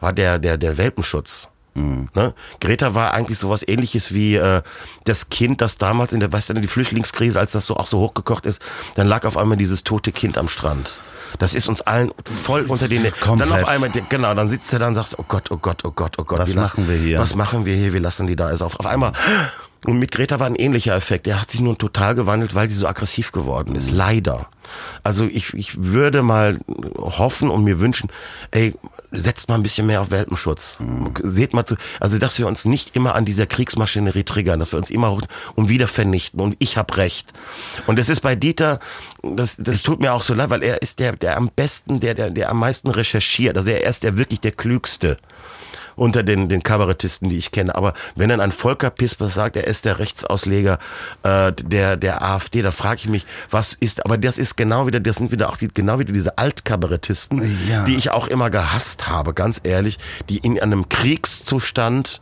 War der, der, der Welpenschutz. Ne? Greta war eigentlich sowas ähnliches wie äh, das Kind, das damals in der, weißt du, die Flüchtlingskrise, als das so auch so hochgekocht ist, dann lag auf einmal dieses tote Kind am Strand. Das ist uns allen voll unter den Komplett. Dann auf einmal, genau, dann sitzt er da und sagst, oh Gott, oh Gott, oh Gott, oh Gott. Was machen wir hier? Was machen wir hier? Wir lassen die da. Also auf, auf einmal. Und mit Greta war ein ähnlicher Effekt. Er hat sich nun total gewandelt, weil sie so aggressiv geworden ist. Leider. Also ich, ich würde mal hoffen und mir wünschen, ey, setzt mal ein bisschen mehr auf Welpenschutz. Seht mal zu, also dass wir uns nicht immer an dieser Kriegsmaschinerie triggern, dass wir uns immer und wieder vernichten und ich habe recht. Und das ist bei Dieter, das, das tut mir auch so leid, weil er ist der, der am besten, der, der, der am meisten recherchiert. Also er ist der wirklich der Klügste unter den, den Kabarettisten, die ich kenne. Aber wenn dann ein Volker Pispers sagt, er ist der Rechtsausleger äh, der, der AfD, da frage ich mich, was ist, aber das ist genau wieder, das sind wieder auch die, genau wieder diese Altkabarettisten, Ja. die ich auch immer gehasst habe, ganz ehrlich, die in einem Kriegszustand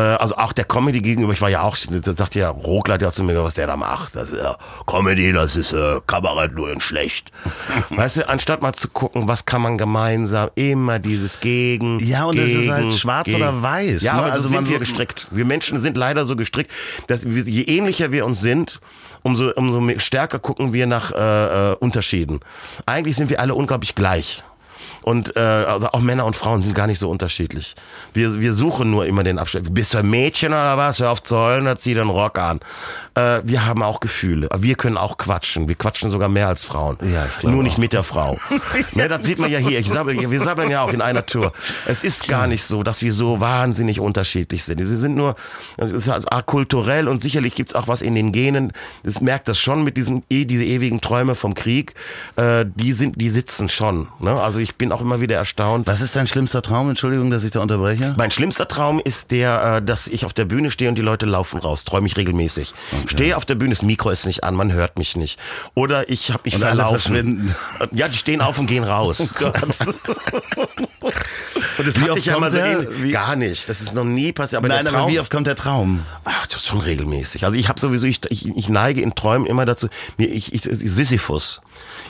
also auch der Comedy gegenüber, ich war ja auch, da sagte ja Rogler, der hat zu mir was der da macht. Das ist ja Comedy, das ist äh, Kabarett nur in schlecht. weißt du, anstatt mal zu gucken, was kann man gemeinsam, immer dieses Gegen. Ja, und es ist halt schwarz gegen. oder weiß, Ja, ne? aber Also also sind wir gestrickt. Wir Menschen sind leider so gestrickt, dass wir, je ähnlicher wir uns sind, umso, umso stärker gucken wir nach äh, äh, Unterschieden. Eigentlich sind wir alle unglaublich gleich. Und äh, also auch Männer und Frauen sind gar nicht so unterschiedlich. Wir, wir suchen nur immer den Abstand. Bist du ein Mädchen oder was? Hör auf zu heulen, dann zieh den Rock an. Äh, wir haben auch Gefühle. Wir können auch quatschen. Wir quatschen sogar mehr als Frauen. Ja, ich Nur nicht auch. mit der Frau. ne, das sieht man ja hier. Ich sabbel, wir sabbeln ja auch in einer Tour. Es ist gar nicht so, dass wir so wahnsinnig unterschiedlich sind. Sie sind nur es ist halt kulturell und sicherlich gibt's auch was in den Genen. Das merkt das schon mit diesen eh, diese ewigen Träume vom Krieg. Äh, die sind, die sitzen schon. Ne? Also ich bin auch immer wieder erstaunt. Was ist dein schlimmster Traum? Entschuldigung, dass ich da unterbreche. Mein schlimmster Traum ist der, äh, dass ich auf der Bühne stehe und die Leute laufen raus. Träume ich regelmäßig. Stehe auf der Bühne, das Mikro ist nicht an, man hört mich nicht. Oder ich habe mich Und verlaufen. Ja, die stehen auf und gehen raus. und das Wie hatte ich ja mal so ähnlich- gar nicht. Das ist noch nie passiert. Aber Nein, aber wie oft kommt der Traum? Ach, das ist schon regelmäßig. Also ich habe sowieso, ich, ich, ich neige in Träumen immer dazu, mir, ich, ich, Sisyphus.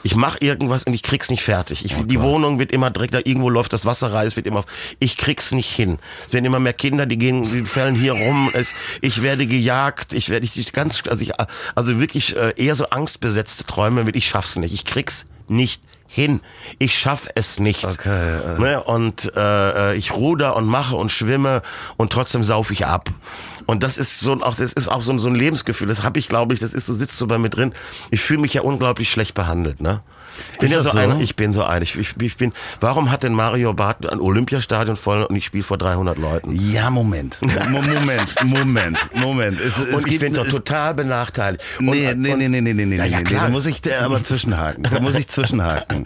Ich mache irgendwas und ich krieg's nicht fertig. Ich, die Wohnung wird immer direkt, da irgendwo läuft das Wasser rein, es wird immer, ich krieg's nicht hin. Es werden immer mehr Kinder, die gehen, die fallen hier rum. Es, ich werde gejagt, ich werde, ich ganz, also ich, also wirklich äh, eher so angstbesetzte Träume mit, ich schaff's nicht. Ich krieg's nicht hin. Ich schaff es nicht. Okay, äh. Ne? Und äh, ich ruder und mache und schwimme und trotzdem sauf ich ab. Und das ist so auch das ist auch so, ein- so ein Lebensgefühl. Das habe ich, glaube ich, das ist so sitzt so bei mir drin. Ich fühle mich ja unglaublich schlecht behandelt, ne? Bin ja so so? einer, ich bin so einer. Ich, ich, ich bin, warum hat denn Mario Barth ein Olympiastadion voll und ich spiele vor 300 Leuten? Ja, Moment. Mo- Moment, Moment, Moment. Es, es Und ich bin doch total benachteiligt. Und, Nee, nee, nee, nee, nee, nee, nee, Ja, ja, nee, klar. Da muss ich da aber zwischenhaken. Da muss ich zwischenhaken.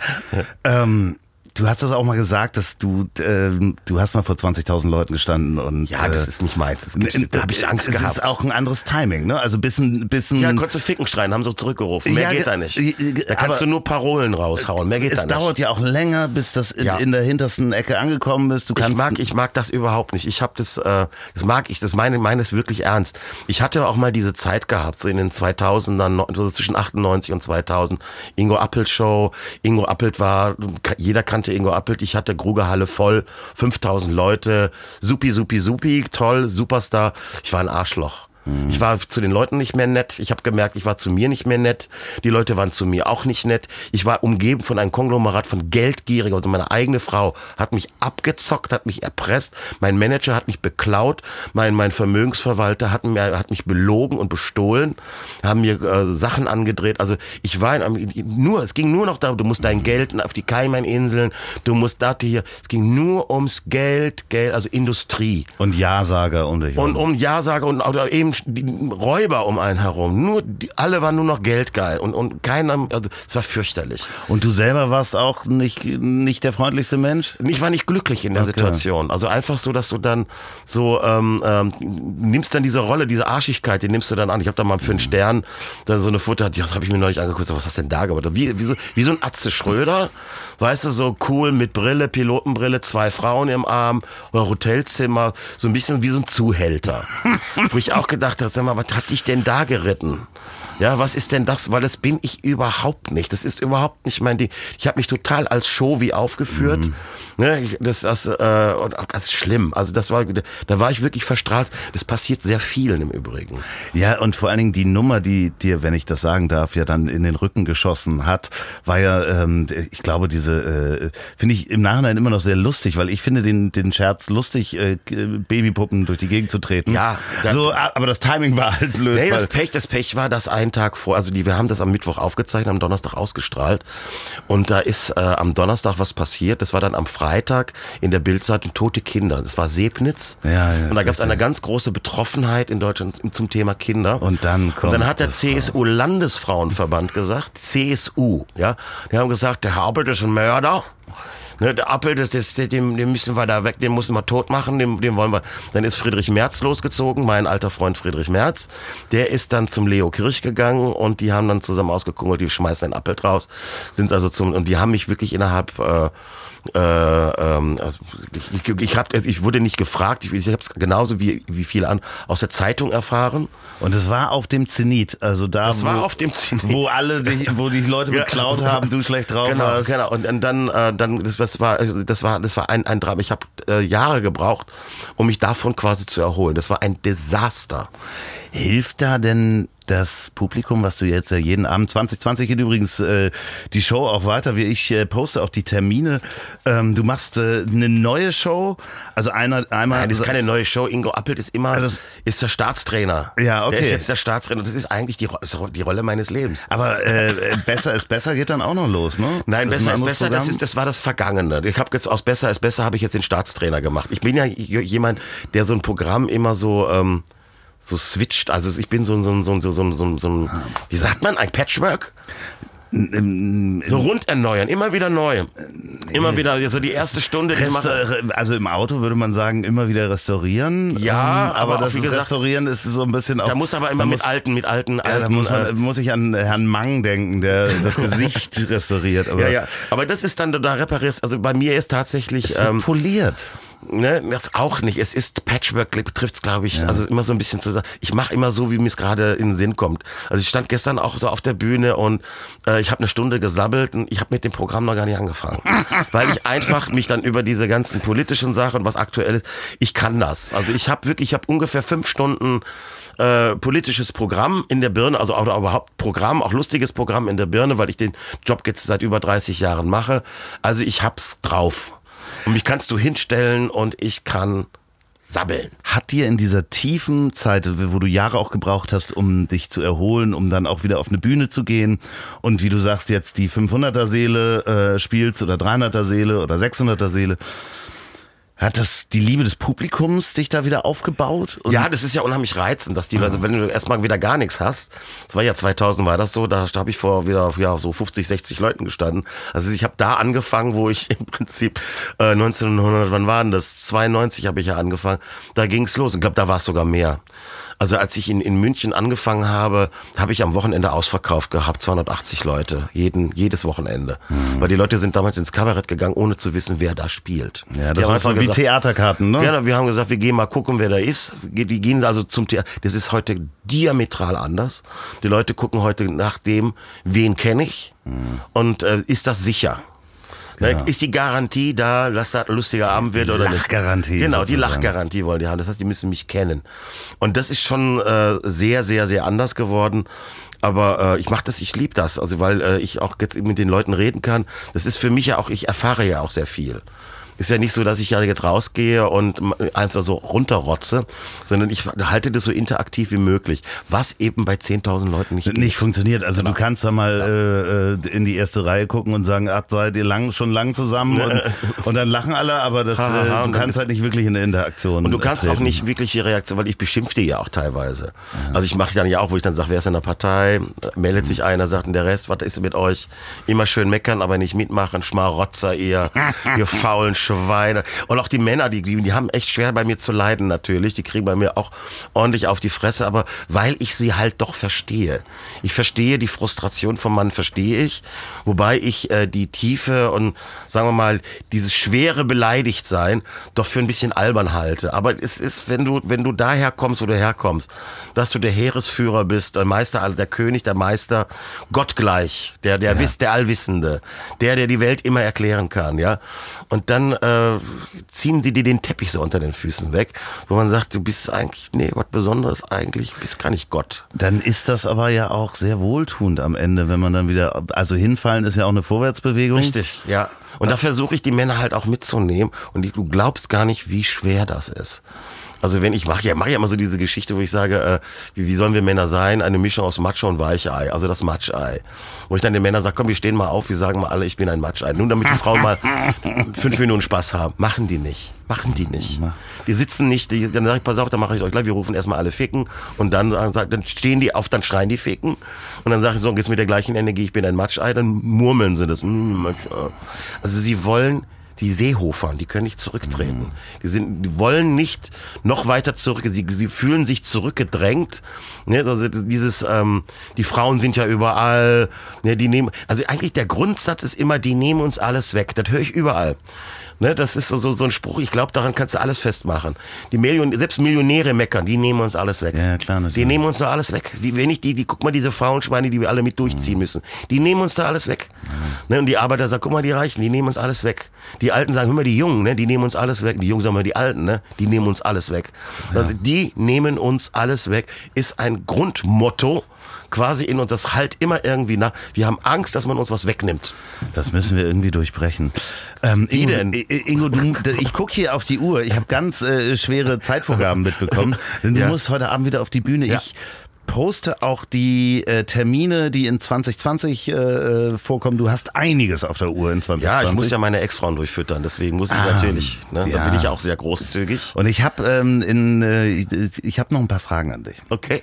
ähm, Du hast das auch mal gesagt, dass du, äh, du hast mal vor 20.000 Leuten gestanden und. Ja, das äh, ist nicht meins. Das gibt's, da habe ich Angst es gehabt. Es ist auch ein anderes Timing, ne? Also bisschen, bisschen. Ja, konntest du Ficken schreien, haben sie zurückgerufen. Mehr Ja, geht ge- da nicht. äh, Da kannst du nur Parolen raushauen. Mehr geht es da nicht. dauert ja auch länger, bis das in, Ja. in der hintersten Ecke angekommen ist. Du kannst. Ich mag, ich mag das überhaupt nicht. Ich habe das, äh, das mag ich, das meine, meine es wirklich ernst. Ich hatte auch mal diese Zeit gehabt, so in den 2000ern, no- so zwischen 98 und 2000. Ingo Appelt Show. Ingo Appelt war, jeder kannte Ingo Appelt. Ich hatte Grugerhalle voll, 5000 Leute. Supi, supi, supi, toll, Superstar. Ich war ein Arschloch. Ich war zu den Leuten nicht mehr nett. Ich habe gemerkt, ich war zu mir nicht mehr nett. Die Leute waren zu mir auch nicht nett. Ich war umgeben von einem Konglomerat von Geldgierigen. Also meine eigene Frau hat mich abgezockt, hat mich erpresst. Mein Manager hat mich beklaut. Mein, mein Vermögensverwalter hat, mir, hat mich belogen und bestohlen. Haben mir äh, Sachen angedreht. Also ich war in einem, nur, es ging nur noch darum, du musst dein Geld auf die Cayman-Inseln, du musst da hier. Es ging nur ums Geld, Geld, also Industrie. und Ja-Sager und ich. Und um Ja-Sager und eben die Räuber um einen herum. Nur, die, alle waren nur noch geldgeil und, und keiner, also es war fürchterlich. Und du selber warst auch nicht, nicht der freundlichste Mensch? Ich war nicht glücklich in der Okay. Situation. Also einfach so, dass du dann so ähm, ähm, nimmst dann diese Rolle, diese Arschigkeit, die nimmst du dann an. Ich habe da mal für einen Stern dann so eine Foto, das habe ich mir neulich angeguckt, was hast du denn da gemacht? Wie, wie, so, wie so ein Atze Schröder, weißt du, so cool mit Brille, Pilotenbrille, zwei Frauen im Arm oder Hotelzimmer, so ein bisschen wie so ein Zuhälter. Wo ich auch gedacht habe, sag mal, was hat dich denn da geritten? Ja, was ist denn das? Weil das bin ich überhaupt nicht. Das ist überhaupt nicht mein Ding. Ich habe mich total als Show wie aufgeführt. Ne, ich, das, das, äh, das ist schlimm. Also das war, da war ich wirklich verstrahlt. Das passiert sehr vielen im Übrigen. Ja, und vor allen Dingen die Nummer, die dir, wenn ich das sagen darf, ja dann in den Rücken geschossen hat, war ja, ähm, ich glaube, diese, äh, finde ich im Nachhinein immer noch sehr lustig, weil ich finde den, den Scherz lustig, äh, Babypuppen durch die Gegend zu treten. Ja, so, aber das Timing war halt blöd. Nee, das Pech, das Pech war, dass einen Tag vor, also die, wir haben das am Mittwoch aufgezeichnet, am Donnerstag ausgestrahlt. Und da ist äh, am Donnerstag was passiert. Das war dann am Freitag in der Bildzeitung Tote Kinder. Das war Sebnitz. Ja, ja, und da gab es eine ganz große Betroffenheit in Deutschland zum Thema Kinder. Und dann kommt Und dann hat der das CSU-Landesfrauenverband gesagt, CSU, ja, die haben gesagt, der Haupel ist ein Mörder. Ne, der Appel, das, das, den, den müssen wir da weg, den müssen wir tot machen, den, den wollen wir. Dann ist Friedrich Merz losgezogen, mein alter Freund Friedrich Merz. Der ist dann zum Leo Kirch gegangen und die haben dann zusammen ausgekungelt, die schmeißen einen Appel draus, sind also zum, und die haben mich wirklich innerhalb, äh, äh, ähm, also ich, ich, ich, hab, also ich wurde nicht gefragt, ich, ich habe es genauso wie, wie viele an aus der Zeitung erfahren. Und es war auf dem Zenit, also da, Das wo, war auf dem Zenit. wo alle, dich, wo die Leute beklaut haben, du schlecht drauf genau, warst. Genau, und, und dann, äh, dann das, das war, also das war, das war ein, ein Drama. Ich habe äh, Jahre gebraucht, um mich davon quasi zu erholen. Das war ein Desaster. Hilft da denn das Publikum, was du jetzt ja jeden Abend, 2020 geht übrigens äh, die Show auch weiter, wie ich äh, poste auch die Termine. Ähm, du machst äh, eine neue Show, also einer, einmal... Nein, das ist keine neue Show. Ingo Appelt ist immer, das- ist der Staatstrainer. Ja, okay. Der ist jetzt der Staatstrainer. Das ist eigentlich die, ist die Rolle meines Lebens. Aber äh, äh, besser ist besser geht dann auch noch los, ne? Nein, Das besser ist anderes besser, das, Programm? ist, das war das Vergangene. Ich habe jetzt aus besser ist besser habe ich jetzt den Staatstrainer gemacht. Ich bin ja jemand, der so ein Programm immer so ähm, so switcht. Also ich bin so ein so ein so ein so ein so ein, so ein wie sagt man ein Patchwork? So rund erneuern, immer wieder neu. Immer wieder, so die erste Stunde. die machen- Resta also im Auto würde man sagen, immer wieder restaurieren. Ja, ähm, aber aber das ist gesagt, Restaurieren ist so ein bisschen auch. Da muss aber immer mit muss, alten, mit alten, ja, alten. da muss, man, äh, muss ich an Herrn Mang denken, der das Gesicht restauriert. Aber ja, ja. Aber das ist dann, da reparierst, also bei mir ist tatsächlich, ähm, poliert. Ne, das auch nicht. Es ist Patchwork, betrifft es, glaube ich, also immer so ein bisschen zu Ich mache immer so, wie mir es gerade in den Sinn kommt. Also ich stand gestern auch so auf der Bühne und äh, ich habe eine Stunde gesabbelt und ich habe mit dem Programm noch gar nicht angefangen. Weil ich einfach mich dann über diese ganzen politischen Sachen, was aktuell ist, ich kann das. Also ich habe wirklich, ich habe ungefähr fünf Stunden äh, politisches Programm in der Birne, also auch überhaupt Programm, auch lustiges Programm in der Birne, weil ich den Job jetzt seit über 30 Jahren mache. Also ich hab's drauf. Und mich kannst du hinstellen und ich kann sabbeln. Hat dir in dieser tiefen Zeit, wo du Jahre auch gebraucht hast, um dich zu erholen, um dann auch wieder auf eine Bühne zu gehen und wie du sagst, jetzt die 500er Seele äh, spielst oder 300er Seele oder 600er Seele, Hat das die Liebe des Publikums dich da wieder aufgebaut? Und Ja, das ist ja unheimlich reizend, dass die Leute, wenn du erstmal wieder gar nichts hast, das war ja 2000 war das so, da habe ich vor wieder ja, so 50, 60 Leuten gestanden. Also ich habe da angefangen, wo ich im Prinzip äh, 1900, wann war denn das? 92 habe ich ja angefangen. Da ging's los. Ich glaube, da war es sogar mehr. Also als ich in, in München angefangen habe, habe ich am Wochenende ausverkauft gehabt, 280 Leute, jeden, jedes Wochenende. Mhm. Weil die Leute sind damals ins Kabarett gegangen, ohne zu wissen, wer da spielt. ja, das ist so wie gesagt, Theaterkarten, ne? Genau, wir haben gesagt, wir gehen mal gucken, wer da ist. Die gehen also zum Theater. Das ist heute diametral anders. Die Leute gucken heute nach dem, wen kenne ich und äh, ist das sicher? Ne, Ist die Garantie da, dass das ein lustiger Abend wird oder nicht? Lachgarantie Genau, die sozusagen. Lachgarantie wollen die haben. Das heißt, die müssen mich kennen. Und das ist schon äh, sehr, sehr, sehr anders geworden. Aber äh, ich mache das, ich liebe das, also weil äh, ich auch jetzt mit den Leuten reden kann. Das ist für mich ja auch, ich erfahre ja auch sehr viel. Ist ja nicht so, dass ich ja jetzt rausgehe und eins so runterrotze, sondern ich halte das so interaktiv wie möglich, was eben bei 10.000 Leuten nicht, nicht funktioniert. Also Genau. du kannst da mal äh, äh, in die erste Reihe gucken und sagen, ach, seid ihr lang, schon lang zusammen und, und dann lachen alle, aber das, Ha, ha, ha, äh, du kannst halt nicht wirklich in der Interaktion. Und du kannst auch treten. nicht wirklich die Reaktion, weil ich beschimpfte ja auch teilweise. Also ich mache dann ja auch, wo ich dann sage, wer ist in der Partei, meldet sich einer, sagt, und der Rest, was ist mit euch? Immer schön meckern, aber nicht mitmachen, Schmarotzer ihr, ihr faulen Schweine. Und auch die Männer, die, die, die haben echt schwer bei mir zu leiden natürlich, die kriegen bei mir auch ordentlich auf die Fresse, aber weil ich sie halt doch verstehe. Ich verstehe die Frustration vom Mann, verstehe ich, wobei ich äh, die Tiefe und sagen wir mal, dieses schwere Beleidigtsein doch für ein bisschen albern halte. Aber es ist, wenn du, wenn du daher kommst, wo du herkommst, dass du der Heeresführer bist, der Meister, also der König, der Meister, gottgleich, der, der, Wiss, der Allwissende, der, der die Welt immer erklären kann, ja. Und dann äh, ziehen sie dir den Teppich so unter den Füßen weg, wo man sagt, du bist eigentlich, nee, was Besonderes eigentlich, du bist gar nicht Gott. Dann ist das aber ja auch sehr wohltuend am Ende, wenn man dann wieder, also hinfallen ist ja auch eine Vorwärtsbewegung. Richtig, ja. Und da versuche ich die Männer halt auch mitzunehmen. Und die, du glaubst gar nicht, wie schwer das ist. Also wenn ich mache ja mache ja immer so diese Geschichte, wo ich sage, äh, wie, wie sollen wir Männer sein? Eine Mischung aus Macho und Weichei, also das Matschei. Wo ich dann den Männern sage, komm, wir stehen mal auf, wir sagen mal alle, ich bin ein Matschei. Nun, damit die Frauen mal fünf Minuten Spaß haben. Machen die nicht. Machen die nicht. Die sitzen nicht, die, dann sage ich, pass auf, dann mache ich euch gleich, wir rufen erstmal alle ficken und dann, äh, sag- dann stehen die auf, dann schreien die ficken und dann sage ich so, jetzt mit der gleichen Energie, ich bin ein Matschei, dann murmeln sie das. Mm, Matschei. Also sie wollen die Seehofern, die können nicht zurücktreten. Die, sind, die wollen nicht noch weiter zurück. Sie, sie fühlen sich zurückgedrängt. Ne, also dieses, ähm, die Frauen sind ja überall. Ne, die nehmen, also eigentlich der Grundsatz ist immer, die nehmen uns alles weg. Das höre ich überall. Ne, das ist so, so, so ein Spruch, ich glaube, daran kannst du alles festmachen. Die Million, selbst Millionäre meckern, die nehmen uns alles weg. Ja, klar, natürlich. Die nehmen uns da alles weg. Die, wenn ich die, die, guck mal, diese faulen Schweine, die wir alle mit durchziehen müssen, die nehmen uns da alles weg. Ne, und die Arbeiter sagen, guck mal, die Reichen, die nehmen uns alles weg. Die Alten sagen, hör mal, die Jungen, ne, die nehmen uns alles weg. Die Jungen sagen mal, die Alten, ne, die nehmen uns alles weg. Also die nehmen uns alles weg, ist ein Grundmotto quasi in uns. Das halt immer irgendwie nach. Wir haben Angst, dass man uns was wegnimmt. Das müssen wir irgendwie durchbrechen. Ähm, Wie Ingo, denn? I- I- Ingo, du, ich gucke hier auf die Uhr. Ich habe ganz äh, schwere Zeitvorgaben mitbekommen. Denn du Ja. musst heute Abend wieder auf die Bühne. Ja. Ich poste auch die äh, Termine, die in 2020 äh, vorkommen. Du hast einiges auf der Uhr in 2020. Ja, ich muss ja meine Ex-Frauen durchfüttern, deswegen muss ich Ah, natürlich. Ne, ja. Da bin ich auch sehr großzügig. Und ich habe ähm, in, äh, ich, ich habe noch ein paar Fragen an dich. Okay.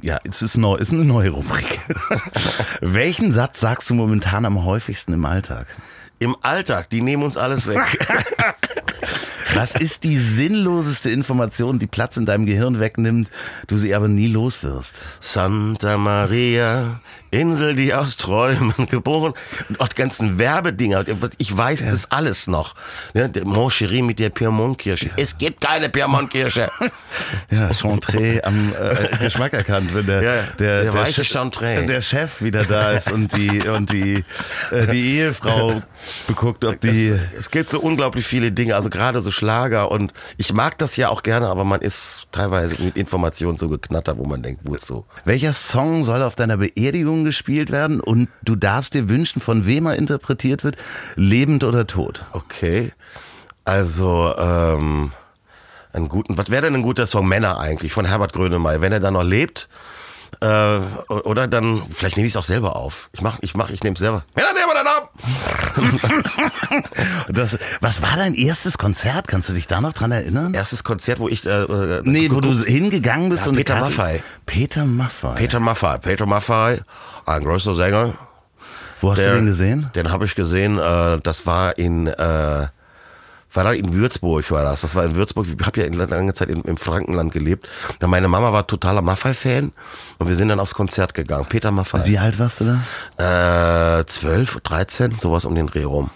Ja, es ist, neu, ist eine neue Rubrik. Welchen Satz sagst du momentan am häufigsten im Alltag? Im Alltag, die nehmen uns alles weg. Was ist die sinnloseste Information, die Platz in deinem Gehirn wegnimmt, du sie aber nie los wirst? Santa Maria, Insel, die aus Träumen geboren. Und auch die ganzen Werbedinger. Ich weiß das alles noch. Ne, der Mon Chéri mit der Pyrmont-Kirsche. Es gibt keine Pyrmont-Kirsche. Ja, Chantre am äh, Geschmack erkannt, wenn der, Ja, der, der weiche Chef- Chantre. der Chef wieder da ist und die, und die, äh, die Ehefrau beguckt, ob die. es, es gibt so unglaublich viele Dinge, also gerade so Schlager und ich mag das ja auch gerne, aber man ist teilweise mit Informationen so geknattert, wo man denkt, wozu? Welcher Song soll auf deiner Beerdigung gespielt werden und du darfst dir wünschen, von wem er interpretiert wird, lebend oder tot? Okay, also ähm, einen guten, was wäre denn ein guter Song? Männer eigentlich von Herbert Grönemeyer, wenn er da noch lebt. Äh, oder dann, vielleicht nehme ich es auch selber auf. Ich mach, ich mach, ich nehme es selber. Ja, dann nehmen wir dann ab. Das, was war dein erstes Konzert? Kannst du dich da noch dran erinnern? Erstes Konzert, wo ich. Äh, äh, nee, wo du hingegangen bist Ja, und Peter Maffay. Peter Maffay. Peter Maffay. Peter Maffay, ein großer Sänger. Wo hast du den gesehen? Den habe ich gesehen, äh, das war in, äh, war da in Würzburg war das. Das war in Würzburg. Ich habe ja in lange Zeit in, im Frankenland gelebt. Da meine Mama war totaler Maffay-Fan und wir sind dann aufs Konzert gegangen. Peter Maffay. Wie alt warst du da? Äh, 12, 13, sowas um den Dreh rum.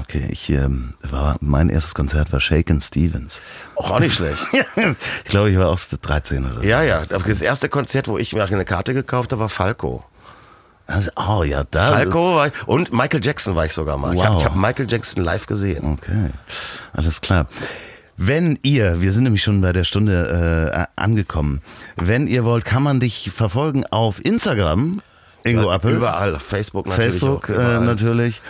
Okay, ich ähm, war mein erstes Konzert war Shaken Stevens. Auch, auch nicht schlecht. ich glaube, ich war auch 13 oder so. ja, ja. Das erste Konzert, wo ich mir eine Karte gekauft habe, war Falco. Also, oh ja, da. Falco war ich, und Michael Jackson war ich sogar mal. Ich habe Wow. ich hab Michael Jackson live gesehen. Okay, alles klar. Wenn ihr, wir sind nämlich schon bei der Stunde äh, angekommen, wenn ihr wollt, kann man dich verfolgen auf Instagram, Ingo Appel, Überall. Facebook natürlich. Facebook auch, äh, natürlich.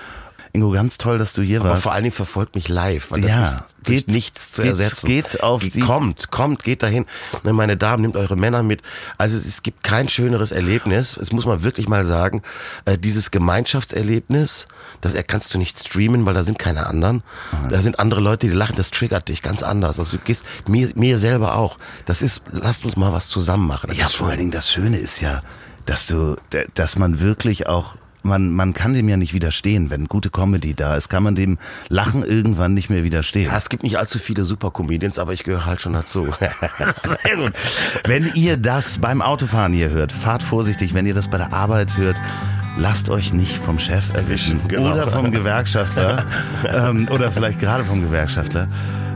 Ingo, ganz toll, dass du hier Aber warst. vor allen Dingen verfolgt mich live, weil das Ja, ist geht- nichts zu geht- ersetzen. geht auf die- kommt, kommt, geht dahin. Ne, meine Damen, nehmt eure Männer mit. Also es, es gibt kein schöneres Erlebnis. Das muss man wirklich mal sagen. Äh, dieses Gemeinschaftserlebnis, das kannst du nicht streamen, weil da sind keine anderen. Da sind andere Leute, die lachen. Das triggert dich ganz anders. Also du gehst mir, mir selber auch. Das ist, lasst uns mal was zusammen machen. Das Ja, vor allen. Dingen das Schöne ist ja, dass du, dass man wirklich auch, man, man kann dem ja nicht widerstehen. Wenn gute Comedy da ist, kann man dem Lachen irgendwann nicht mehr widerstehen. Ja, es gibt nicht allzu viele Super-Comedians, aber ich gehöre halt schon dazu. Sehr gut. Wenn ihr das beim Autofahren hier hört, fahrt vorsichtig. Wenn ihr das bei der Arbeit hört, lasst euch nicht vom Chef erwischen Genau. oder vom Gewerkschaftler ähm, oder vielleicht gerade vom Gewerkschaftler.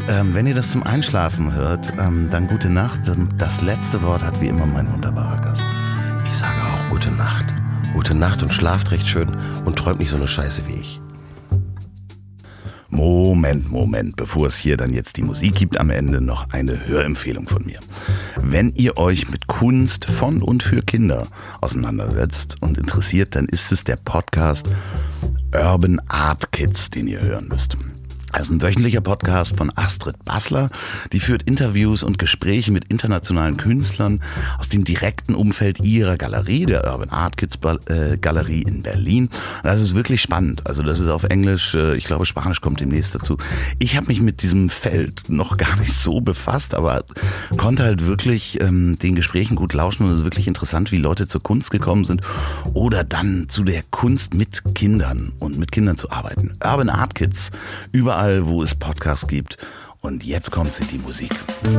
Ähm, wenn ihr das zum Einschlafen hört, ähm, dann gute Nacht. Das letzte Wort hat wie immer mein wunderbarer Gast. Ich sage auch gute Nacht. Gute Nacht und schlaft recht schön und träumt nicht so eine Scheiße wie ich. Moment, Moment, bevor es hier dann jetzt die Musik gibt, am Ende noch eine Hörempfehlung von mir. Wenn ihr euch mit Kunst von und für Kinder auseinandersetzt und interessiert, dann ist es der Podcast Urban Art Kids, den ihr hören müsst. Also ein wöchentlicher Podcast von Astrid Bassler. Die führt Interviews und Gespräche mit internationalen Künstlern aus dem direkten Umfeld ihrer Galerie, der Urban Art Kids äh, Galerie in Berlin. Das ist wirklich spannend. Also das ist auf Englisch, äh, ich glaube Spanisch kommt demnächst dazu. Ich habe mich mit diesem Feld noch gar nicht so befasst, aber konnte halt wirklich ähm, den Gesprächen gut lauschen und es ist wirklich interessant, wie Leute zur Kunst gekommen sind oder dann zu der Kunst mit Kindern und mit Kindern zu arbeiten. Urban Art Kids, überall, wo es Podcasts gibt. Und jetzt kommt sie, die Musik. Das